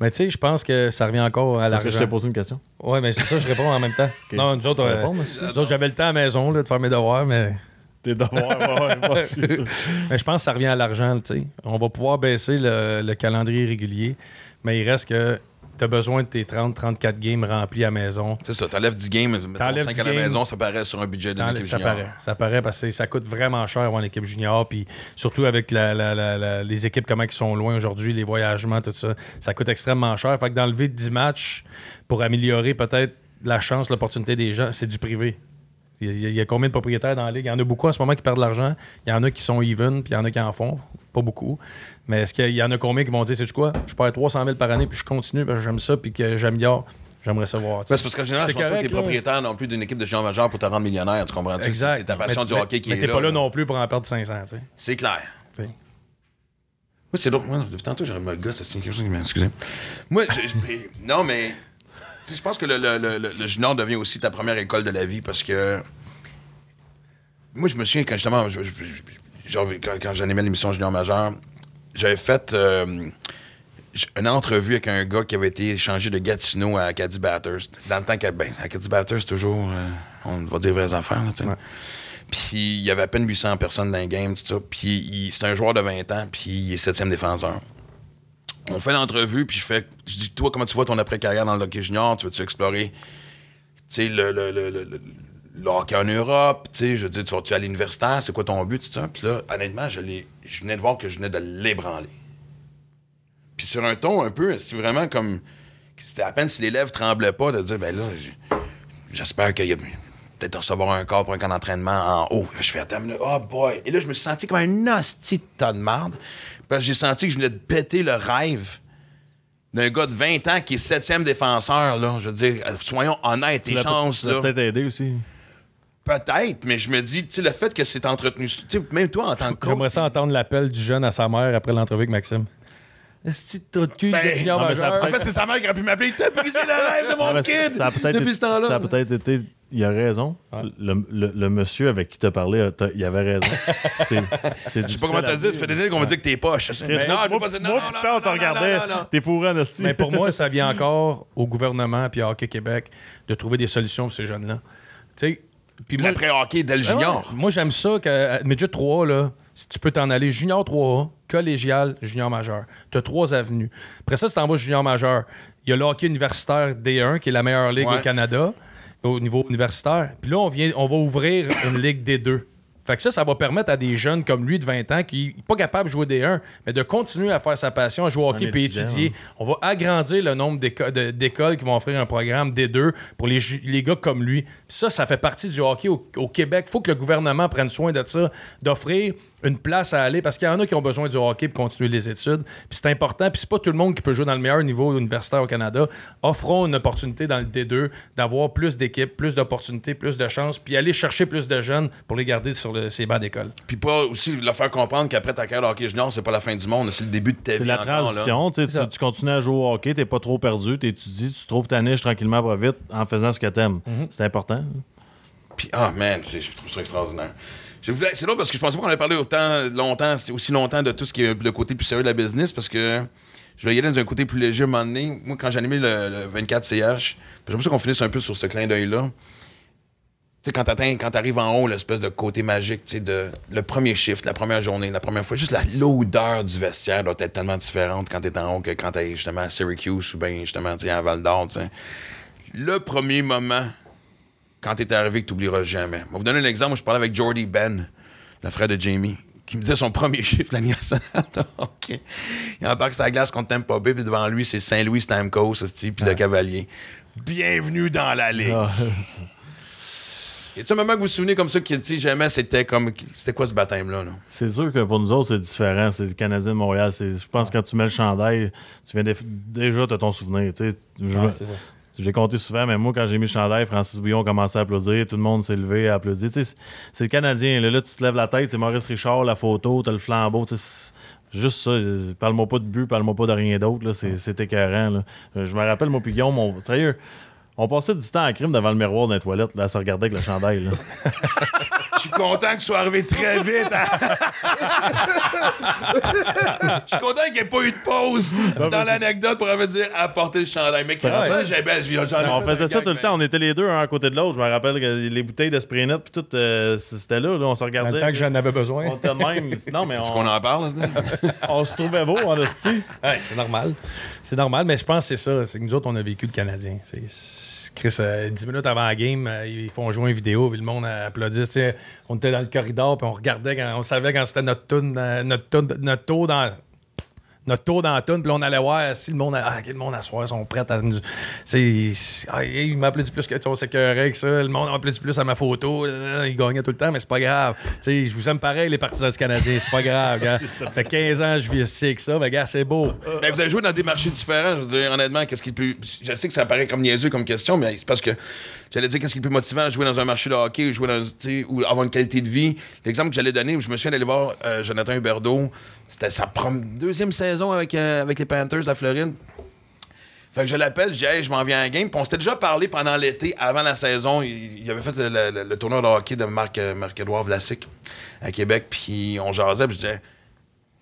Mais tu sais, je pense que ça revient encore à Parce que je t'ai l'argent. posé une question. Ouais, mais c'est ça, je réponds en même temps. Non, nous autres, euh, réponds, mais nous autres, j'avais le temps à la maison là, de faire mes devoirs, mais Tes devoirs, ouais, ouais, ouais. [LAUGHS] Mais je pense que ça revient à l'argent, tu sais. On va pouvoir baisser le, le calendrier régulier, mais il reste que tu as besoin de tes 30-34 games remplis à la maison. C'est ça, t'enlèves 10 games, mettons T'enlèves 5 10 à la games. maison, ça paraît sur un budget de l'équipe ça junior. paraît. Ça paraît parce que ça coûte vraiment cher avoir l'équipe junior. Puis surtout avec la- la- la- la- les équipes, comment ils sont loin aujourd'hui, les voyagements, tout ça. Ça coûte extrêmement cher. Fait que d'enlever 10 matchs pour améliorer peut-être la chance, l'opportunité des gens, c'est du privé. Il y, a, il y a combien de propriétaires dans la ligue? Il y en a beaucoup en ce moment qui perdent de l'argent. Il y en a qui sont even, puis il y en a qui en font. Pas beaucoup. Mais est-ce qu'il y en a combien qui vont dire, c'est quoi? Je perds 300 000 par année, puis je continue, parce que j'aime ça, puis que j'améliore. J'aimerais savoir. c'est parce qu'en général, C'est je pense pas que correct, t'es propriétaire non plus d'une équipe de junior majeur pour te rendre millionnaire, tu comprends? Exact. C'est ta passion Mais- du hockey mais- qui mais est t'es là. pas là non plus pour en perdre 500, tu sais. C'est clair. Tu sais. Moi, c'est drôle. Moi, depuis tantôt, j'aurais le gosse, c'est quelque chose qui m'a. Excusez. Moi, je- non, mais. Je pense que le, le- le- le junior devient aussi ta première école de la vie parce que. Moi, je me souviens quand justement. je- je- je- genre, quand, quand j'animais l'émission Junior Majeur, j'avais fait euh, une entrevue avec un gars qui avait été échangé de Gatineau à Caddy Batters. Dans le temps qu'à ben, à Caddy Batters, toujours. euh, on va dire vraies affaires, là. Puis il y avait à peine 800 personnes dans le game, tout ça. Puis c'est un joueur de 20 ans, puis il est septième défenseur. On fait l'entrevue, puis je fais, je dis, toi, comment tu vois ton après-carrière dans le hockey junior? Tu veux-tu explorer, tu sais, le, le, le, le, le- hockey en Europe? Tu sais, je veux dire, tu vas-tu à l'universitaire? C'est quoi ton but, tout ça? Puis là, honnêtement, je, je venais de voir que je venais de l'ébranler. Puis sur un ton un peu, c'est vraiment comme, c'était à peine si les lèvres tremblaient pas de dire, ben là, j'espère qu'il y a peut-être recevoir un corps pour un camp d'entraînement en haut. Je fais, attends, oh boy. Et là, je me suis senti comme un hostie de tas de marde. Parce que j'ai senti que je venais de péter le rêve d'un gars de 20 ans qui est septième défenseur, là. Je veux dire, soyons honnêtes, Tu tes chances, tu là. peut-être aidé aussi. Peut-être, mais je me dis, tu sais, le fait que c'est entretenu, tu sais, même toi, en tant que coach. J'aimerais ça entendre l'appel du jeune à sa mère après l'entrevue avec Maxime. Est-ce que cul Ben, non, mais ça majeur? En fait, c'est sa mère qui aurait pu m'appeler. T'as brisé le [LAUGHS] rêve de mon ben, kid! ça a peut-être depuis été- ce temps-là. Ça a peut-être été. Il a raison. Ouais. Le, le- le monsieur avec qui t'as parlé, a- t'as- il avait raison. [LAUGHS] C'est c'est Je sais pas comment t'as dit, ça fait des années qu'on va dire que t'es poche. Non, je Mais veux moi, pas dire non, moi, non, putain, non, on te non, regardait. non, non, non. T'es pourri en. Mais pour moi, ça vient [LAUGHS] encore au gouvernement puis à Hockey Québec de trouver des solutions pour ces jeunes-là. Tu sais, puis moi, L'après-hockey dès le Ah ouais, junior. moi, j'aime ça que Midget 3, là, si tu peux t'en aller junior 3A, collégial, junior majeur. Tu as trois avenues. Après ça, si t'en vas junior majeur, il y a le hockey universitaire D1, qui est la meilleure ligue Ouais. au Canada, au niveau universitaire. Puis là, on, vient, on va ouvrir une ligue D2. Fait que ça, ça va permettre à des jeunes comme lui de 20 ans qui n'est pas capable de jouer D1, mais de continuer à faire sa passion, à jouer au hockey puis étudier. On va agrandir le nombre d'écoles qui vont offrir un programme D2 pour les, les gars comme lui. Puis ça, ça fait partie du hockey au, au Québec. Il faut que le gouvernement prenne soin de ça, d'offrir une place à aller parce qu'il y en a qui ont besoin du hockey pour continuer les études. Puis c'est important. Puis c'est pas tout le monde qui peut jouer dans le meilleur niveau universitaire au Canada. Offrons une opportunité dans le D2 d'avoir plus d'équipes, plus d'opportunités, plus de chances, puis aller chercher plus de jeunes pour les garder sur le- ces bancs d'école. Puis pas aussi leur faire comprendre qu'après ta carrière de hockey junior, c'est pas la fin du monde, c'est le début de ta C'est vie. la encore, là. transition. tu C'est. Tu, tu continues à jouer au hockey, t'es pas trop perdu, t'étudies, tu trouves ta niche tranquillement, pas vite, en faisant ce que t'aimes. Mhm. C'est important. Puis, ah, man, c'est- je trouve ça extraordinaire. C'est drôle parce que je pensais pas qu'on allait parler autant longtemps, aussi longtemps de tout ce qui est le côté plus sérieux de la business parce que je voulais y aller dans un côté plus léger à un moment donné. Moi, quand animé le, le 24 CH, j'aimerais ça qu'on finisse un peu sur ce clin d'œil-là. Tu sais, quand t'atteins, quand t'arrives en haut, l'espèce de côté magique, tu sais, le premier shift, la première journée, la première fois, juste la- l'odeur du vestiaire doit être tellement différente quand t'es en haut que quand t'es justement à Syracuse ou bien justement, à Val d'Or. Le premier moment quand t'es arrivé que t'oublieras jamais. Je vais vous donner un exemple. Moi, je parlais avec Jordy Ben, le frère de Jamie, qui me disait son premier [LAUGHS] chiffre l'année nationale hockey. [LAUGHS] Il embarque sa glace contre Tampa Bay, puis devant lui, c'est Saint-Louis Stamkos, puis le Cavalier. Bienvenue dans la ligue. Ah, a-tu un moment que vous vous souvenez comme ça que, tu sais, jamais c'était comme. C'était quoi ce baptême-là, là? c'est sûr que pour nous autres, c'est différent. C'est le Canadien de Montréal. Je pense que quand tu mets le chandail, tu viens déjà de ton souvenir. tu sais. J'ai compté souvent, mais moi, quand j'ai mis le chandail, Francis Bouillon commençait à applaudir. Tout le monde s'est levé à applaudir. Tu sais, c'est- le Canadien. Là, là, tu te lèves la tête, c'est Maurice Richard, la photo, t'as le flambeau. Juste ça. Parle-moi pas de but, parle-moi pas de rien d'autre. là, C'est écœurant. là. Euh, Je me rappelle, moi, puis Guillaume, on- sérieux, on passait du temps à crime devant le miroir dans les toilettes, là, à se regarder avec le chandail. là. Je suis content que ce soit arrivé très vite. hein. Je suis content qu'il n'y ait pas eu de pause dans l'anecdote pour avoir dire apporter le chandail. Mais moi, j'ai ben, j'en ai On fait faisait ça tout le mais- temps. On était les deux un à côté de l'autre. Je me rappelle que les bouteilles de spray net, puis tout, euh, c'était là, là. On se Dans regardait. le temps que j'en avais besoin. On était de même. Non, mais Est-ce qu'on on, en parle? là? [LAUGHS] on se trouvait beau en hostie. Ouais, c'est normal. C'est normal, mais je pense que c'est ça. C'est que nous autres, on a vécu le Canadien. C'est- Chris, euh, 10 minutes avant la game, euh, ils font jouer une vidéo, puis le monde applaudit. On était dans le corridor, puis on regardait, quand, on savait quand c'était notre, tourne, euh, notre, tourne- notre tour dans. Notre tour toune, puis on allait voir si le monde, ah, ok, le monde à soir sont prêts à nous. C'est, ah, il m'applaudit plus que tu s'écœurait avec ça. Le monde m'applaudit plus à ma photo. Euh, Il gagnait tout le temps, mais c'est pas grave. Je vous aime pareil, les partisans du Canadien, c'est pas grave. gars. Ça fait 15 ans que je vis ici avec ça, mais gars, c'est beau. Ben, vous avez joué dans des marchés différents. Je veux dire, honnêtement, qu'est-ce qui plus. Je sais que ça paraît comme niaiseux comme question, mais c'est parce que j'allais dire qu'est-ce qui est plus motivant à jouer dans un marché de hockey ou jouer dans, ou avoir une qualité de vie? L'exemple que j'allais donner, où je me souviens d'aller voir euh, Jonathan Huberdeau, c'était sa deuxième saison avec, euh, avec les Panthers la Floride. Fait que je l'appelle, je dis, hey, je m'en viens à la game. Puis on s'était déjà parlé pendant l'été, avant la saison. Il, avait fait le, le- tournoi de hockey de Marc, euh, Vlasic à Québec. Puis on jasait, puis je disais,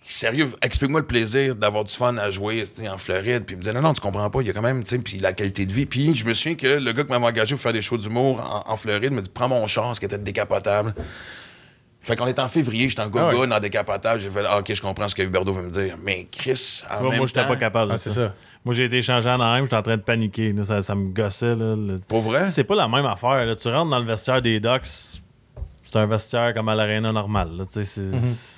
Sérieux, explique-moi le plaisir d'avoir du fun à jouer tu sais, en Floride. Puis il me disait, non, non, tu comprends pas, il y a quand même, tu sais, puis la qualité de vie. Puis je me souviens que le gars qui m'avait engagé pour faire des shows d'humour en, en Floride me dit, prends mon char, ce qui était décapotable. Fait qu'on est en février, j'étais en Ah gogo en décapotable. J'ai fait, ah, ok, je comprends ce que Huberto veut me dire. Mais Chris, en vois, même moi, j'étais pas capable de Ah, c'est ça. ça. Moi, j'ai été échangé en Anaheim, j'étais en train de paniquer. là. Ça, ça me gossait. Là, le- Pour vrai? C'est pas la même affaire. là. Tu rentres dans le vestiaire des Ducks, c'est un vestiaire comme à l'aréna normale. là. Tu sais, c'est- Mm-hmm.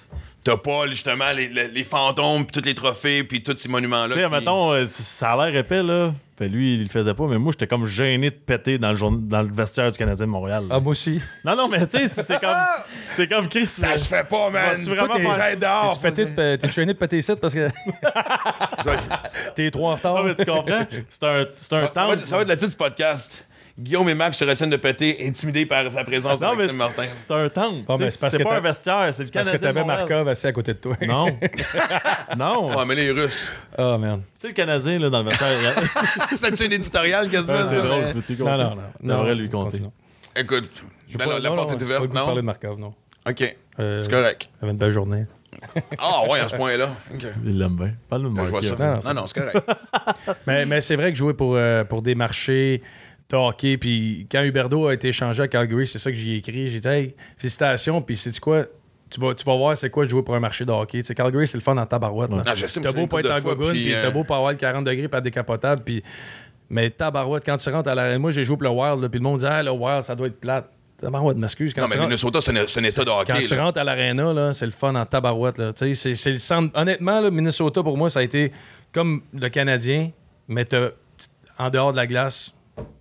T'as pas justement les, les- les fantômes, puis tous les trophées, puis tous ces monuments-là. Tu sais, qui- mettons, euh, ça a l'air épais, là. Ben, lui, il le faisait pas, mais moi, j'étais comme gêné de péter dans le, jour- dans le vestiaire du Canadien de Montréal. là. Ah, moi aussi. Non, non, mais tu sais, c'est comme. [LAUGHS] C'est comme Chris. Ça euh, se fait pas, man! Vas-tu vraiment t'es dehors. T'es pété de- péter ici parce que [LAUGHS] t'es trop en retard? Ah, mais tu comprends? [LAUGHS] C'est un, c'est un Ça, ça va être, ça va être le titre du podcast. Guillaume et Max se retiennent de péter, intimidés par la présence Non, de Maxime Martin. c'est un temple. Mais c'est c'est pas t'as- un vestiaire, c'est le Parce que Canadien. t'avais. Markov assis à côté de toi. Non. [LAUGHS] non. Ouais, mais les Russes. Ah, merde. Tu sais, le Canadien, là, dans le vestiaire. [LAUGHS] C'était-tu une éditoriale quasiment, c'est ça? drôle, mais- peux-tu Non, non, non. On devrait lui compter. Écoute, ben pas- non, la non, porte non, est ouverte, le goût de parler non? de Markov, non. OK, Euh, c'est correct. J'avais une belle journée. Ah ouais, à ce point-là. OK. Il l'aime bien. Parle-nous de Je vois ça. Markov. Non, non, Non, c'est non, c'est correct. [LAUGHS] Mais, mais c'est vrai que jouer pour, euh, pour des marchés de hockey, puis quand Huberdo a été échangé à Calgary, c'est ça que j'ai écrit. J'ai dit, hey, félicitations, puis c'est quoi? Tu vas, tu vas voir c'est quoi de jouer pour un marché de hockey. Tu Calgary, c'est le fun en tabarouette. Mais T'as beau pas être en gogoune, puis, puis euh, t'as beau pas avoir le 40 degrés pas décapotable, puis... Mais tabarouette, quand tu rentres à l'arène, moi j'ai joué pour le Wild, puis le monde dit, ah, le Wild, ça doit être plate. Tabarouette, m'excuse. Quand Non, tu mais rentres- Minnesota, c'est un, état de quand hockey. tu là. rentres à l'aréna, c'est le fun en tabarouette. Là. Tu C'est, c'est le centre. Honnêtement, là, Minnesota, pour moi, ça a été comme le Canadien, mais t'as- en dehors de la glace,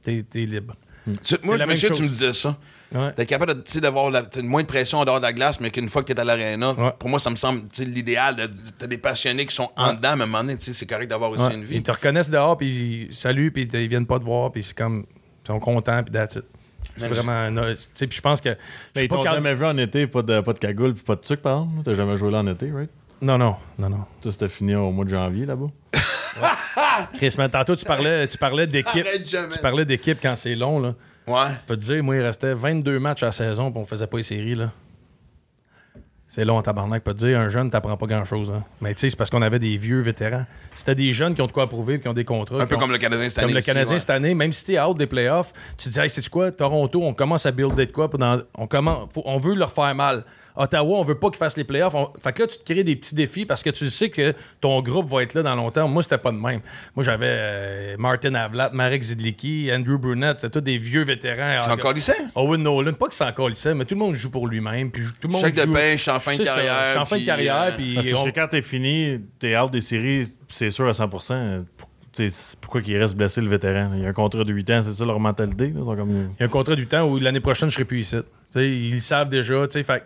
t'es, t'es libre. Tu- Moi, je me souviens, tu me disais ça. Ouais. T'es capable de, tu sais, d'avoir moins de pression en dehors de la glace, mais qu'une fois que t'es à l'aréna, Ouais. pour moi, ça me semble l'idéal. de- T'as des passionnés qui sont en dedans, mais à un moment donné, tu sais, c'est correct d'avoir aussi Ouais. une vie. Ils te reconnaissent dehors, puis ils saluent, puis ils viennent pas te voir, puis c'est comme. Ils sont contents, puis that's it. C'est Mais vraiment. un- tu sais, Puis je pense que. Mais ils t'ont quand- jamais vu en été, pas de, pas de cagoule puis pas de sucre, par exemple. T'as jamais joué là en été, right? Non, non, non, non. Toi, c'était fini au mois de janvier, là-bas? [LAUGHS] Chris, mais tantôt, tu parlais, tu parlais d'équipe. Tu parlais d'équipe quand c'est long, là. Ouais. Je peux te dire, moi, il restait 22 matchs à la saison, puis on faisait pas les séries, là. C'est long tabarnak. Pas te dire, un jeune, t'apprends pas grand-chose. hein. Mais tu sais, c'est parce qu'on avait des vieux vétérans. C'était des jeunes qui ont de quoi prouver, qui ont des contrats. Un peu ont- comme le Canadien cette comme année. le ici, Canadien cette année, même si t'es out des playoffs, tu te dis, hey, c'est quoi, Toronto, on commence à builder de quoi, dans- on, commence, faut- on veut leur faire mal. Ottawa, on veut pas qu'ils fassent les playoffs. On- fait que là, tu te crées des petits défis parce que tu sais que ton groupe va être là dans longtemps. Moi, c'était pas de même. Moi, j'avais euh, Martin Avlat, Marek Zidlicki, Andrew Brunette, c'était tous des vieux vétérans. C'est encore lycée? Owen Nolan, pas que c'est encore lycée, mais tout le monde joue pour lui-même. Puis tout le monde Chèque de joue- pêche en fin de C'est ça, carrière. je suis en fin de carrière, euh, puis Parce on- que quand t'es fini, t'es out des séries, c'est sûr à 100%. pour- tu sais, c'est pourquoi qu'il reste blessé le vétéran? Il y a un contrat de 8 ans, c'est ça leur mentalité? là? Comme... Il y a un contrat du temps où l'année prochaine, je serai plus ici. Ils le savent déjà. tu sais, Fait que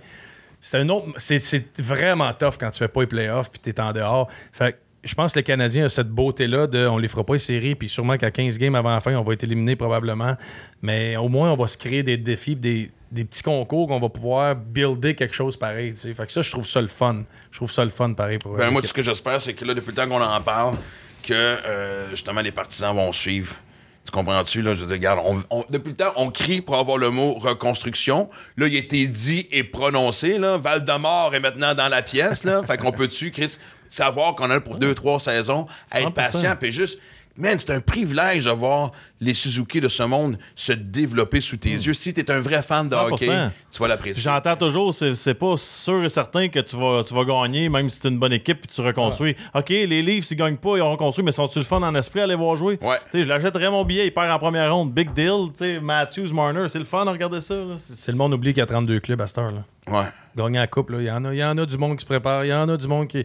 c'est un autre. C'est, c'est vraiment tough quand tu fais pas les playoffs puis tu es en dehors. Fait que je pense que le Canadien a cette beauté-là de on les fera pas les séries, puis sûrement qu'à 15 games avant la fin, on va être éliminé probablement. Mais au moins, on va se créer des défis, des, des petits concours qu'on va pouvoir builder quelque chose pareil. Fait que ça, je trouve ça le fun. Je trouve ça le fun pareil pour Ben, moi, tout ce que j'espère, c'est que là, depuis le temps qu'on en parle, que euh, justement les partisans vont suivre. Tu comprends-tu, là? Je veux dire, regarde, on- on- depuis le temps, on crie pour avoir le mot reconstruction. Là, il a été dit et prononcé, là. Val-de-Mort est maintenant dans la pièce, là. fait qu'on peut-tu, Chris, savoir qu'on a pour deux, trois saisons, être 100%. patient, puis juste. Man, c'est un privilège de voir les Suzuki de ce monde se développer sous tes yeux. Si t'es un vrai fan de 100%. hockey, tu vas l'apprécier. J'entends toujours, c'est c'est pas sûr et certain que tu vas, tu vas gagner, même si c'est une bonne équipe puis tu reconstruis. OK, les livres, s'ils gagnent pas, ils ont reconstruit, mais sont-tu le fun en esprit à aller voir jouer? Ouais. Tu sais, je l'achèterais mon billet, il perd en première ronde. Big deal, tu sais, Matthews, Marner, c'est le fun de regarder ça. C'est C'est le monde oublie qu'il y a 32 clubs à cette heure. Là. Ouais. Gagner la coupe, là, il y, en a- il y en a du monde qui se prépare, il y en a du monde qui.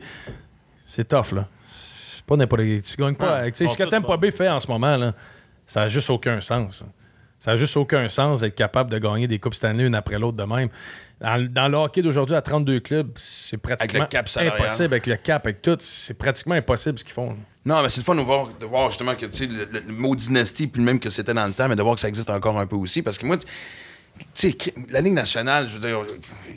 C'est tough, là. Pas n'importe qui. Tu gagnes pas. Ah, tu sais, ce que Tampa. Bay fait en ce moment, là, ça a juste aucun sens. Ça a juste aucun sens d'être capable de gagner des Coupes Stanley une après l'autre de même. Dans, dans le hockey d'aujourd'hui, à 32 clubs, c'est pratiquement le cap impossible. Avec le cap, avec tout, c'est pratiquement impossible ce qu'ils font. là. Non, mais c'est le fun de voir, de voir justement que tu sais, le, le- le mot dynastie, puis même que c'était dans le temps, mais de voir que ça existe encore un peu aussi. Parce que moi, tu sais, la Ligue nationale, je veux dire,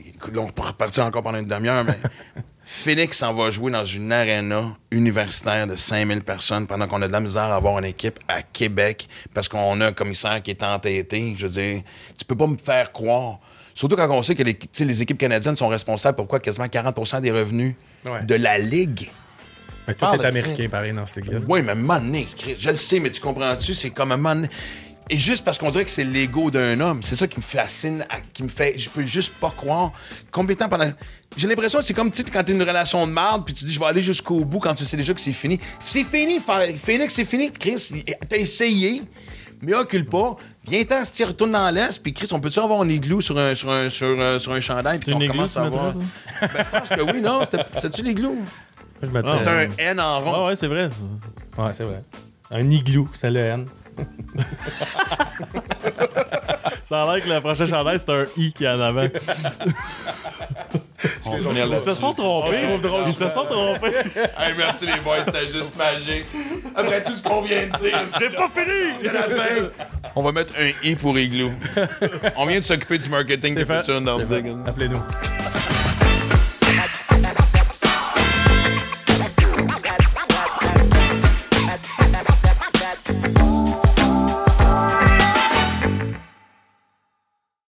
écoute, là, on peut repartir encore pendant une demi-heure, mais [LAUGHS] Phoenix s'en va jouer dans une arena universitaire de 5000 personnes pendant qu'on a de la misère à avoir une équipe à Québec parce qu'on a un commissaire qui est entêté. Je veux dire, tu peux pas me faire croire. Surtout quand on sait que les, équipes canadiennes sont responsables pour quoi? Quasiment 40% des revenus Ouais. de la Ligue. Mais tout parle est de- américain, pareil, dans cette ligue-là. Oui, mais Chris, je le sais, mais tu comprends-tu? C'est comme un donné- Et juste parce qu'on dirait que c'est l'ego d'un homme, c'est ça qui me fascine, qui me fait. Je peux juste pas croire. Combien de temps pendant. J'ai l'impression que c'est comme, tu sais, quand t'as une relation de merde, puis tu dis, je vais aller jusqu'au bout quand tu sais déjà que c'est fini. C'est fini, Phoenix, c'est fini, Chris. T'as essayé, mais occupe pas. Viens-t'en, si tu retournes dans l'Est, puis Chris, on peut-tu avoir un igloo sur un, sur un, sur un, sur un chandail, puis igloo, commence à mettrais, voir? toi? Ben, je pense que oui, non? C'était- C'était-tu l'igloo? C'est un N en rond. Ah ouais, c'est vrai. Ouais, c'est vrai. Un igloo, c'est le N. Ça a l'air que le prochain chandail, c'est un I qui est en avant. On finir Ils se sont trompés. Ils se sont trompés. Hey, merci les boys, c'était juste magique. Après tout ce qu'on vient de dire, c'est pas fini! La fin, on va mettre un i pour igloo. On vient de s'occuper du marketing de fait. futur nordique. Appelez-nous.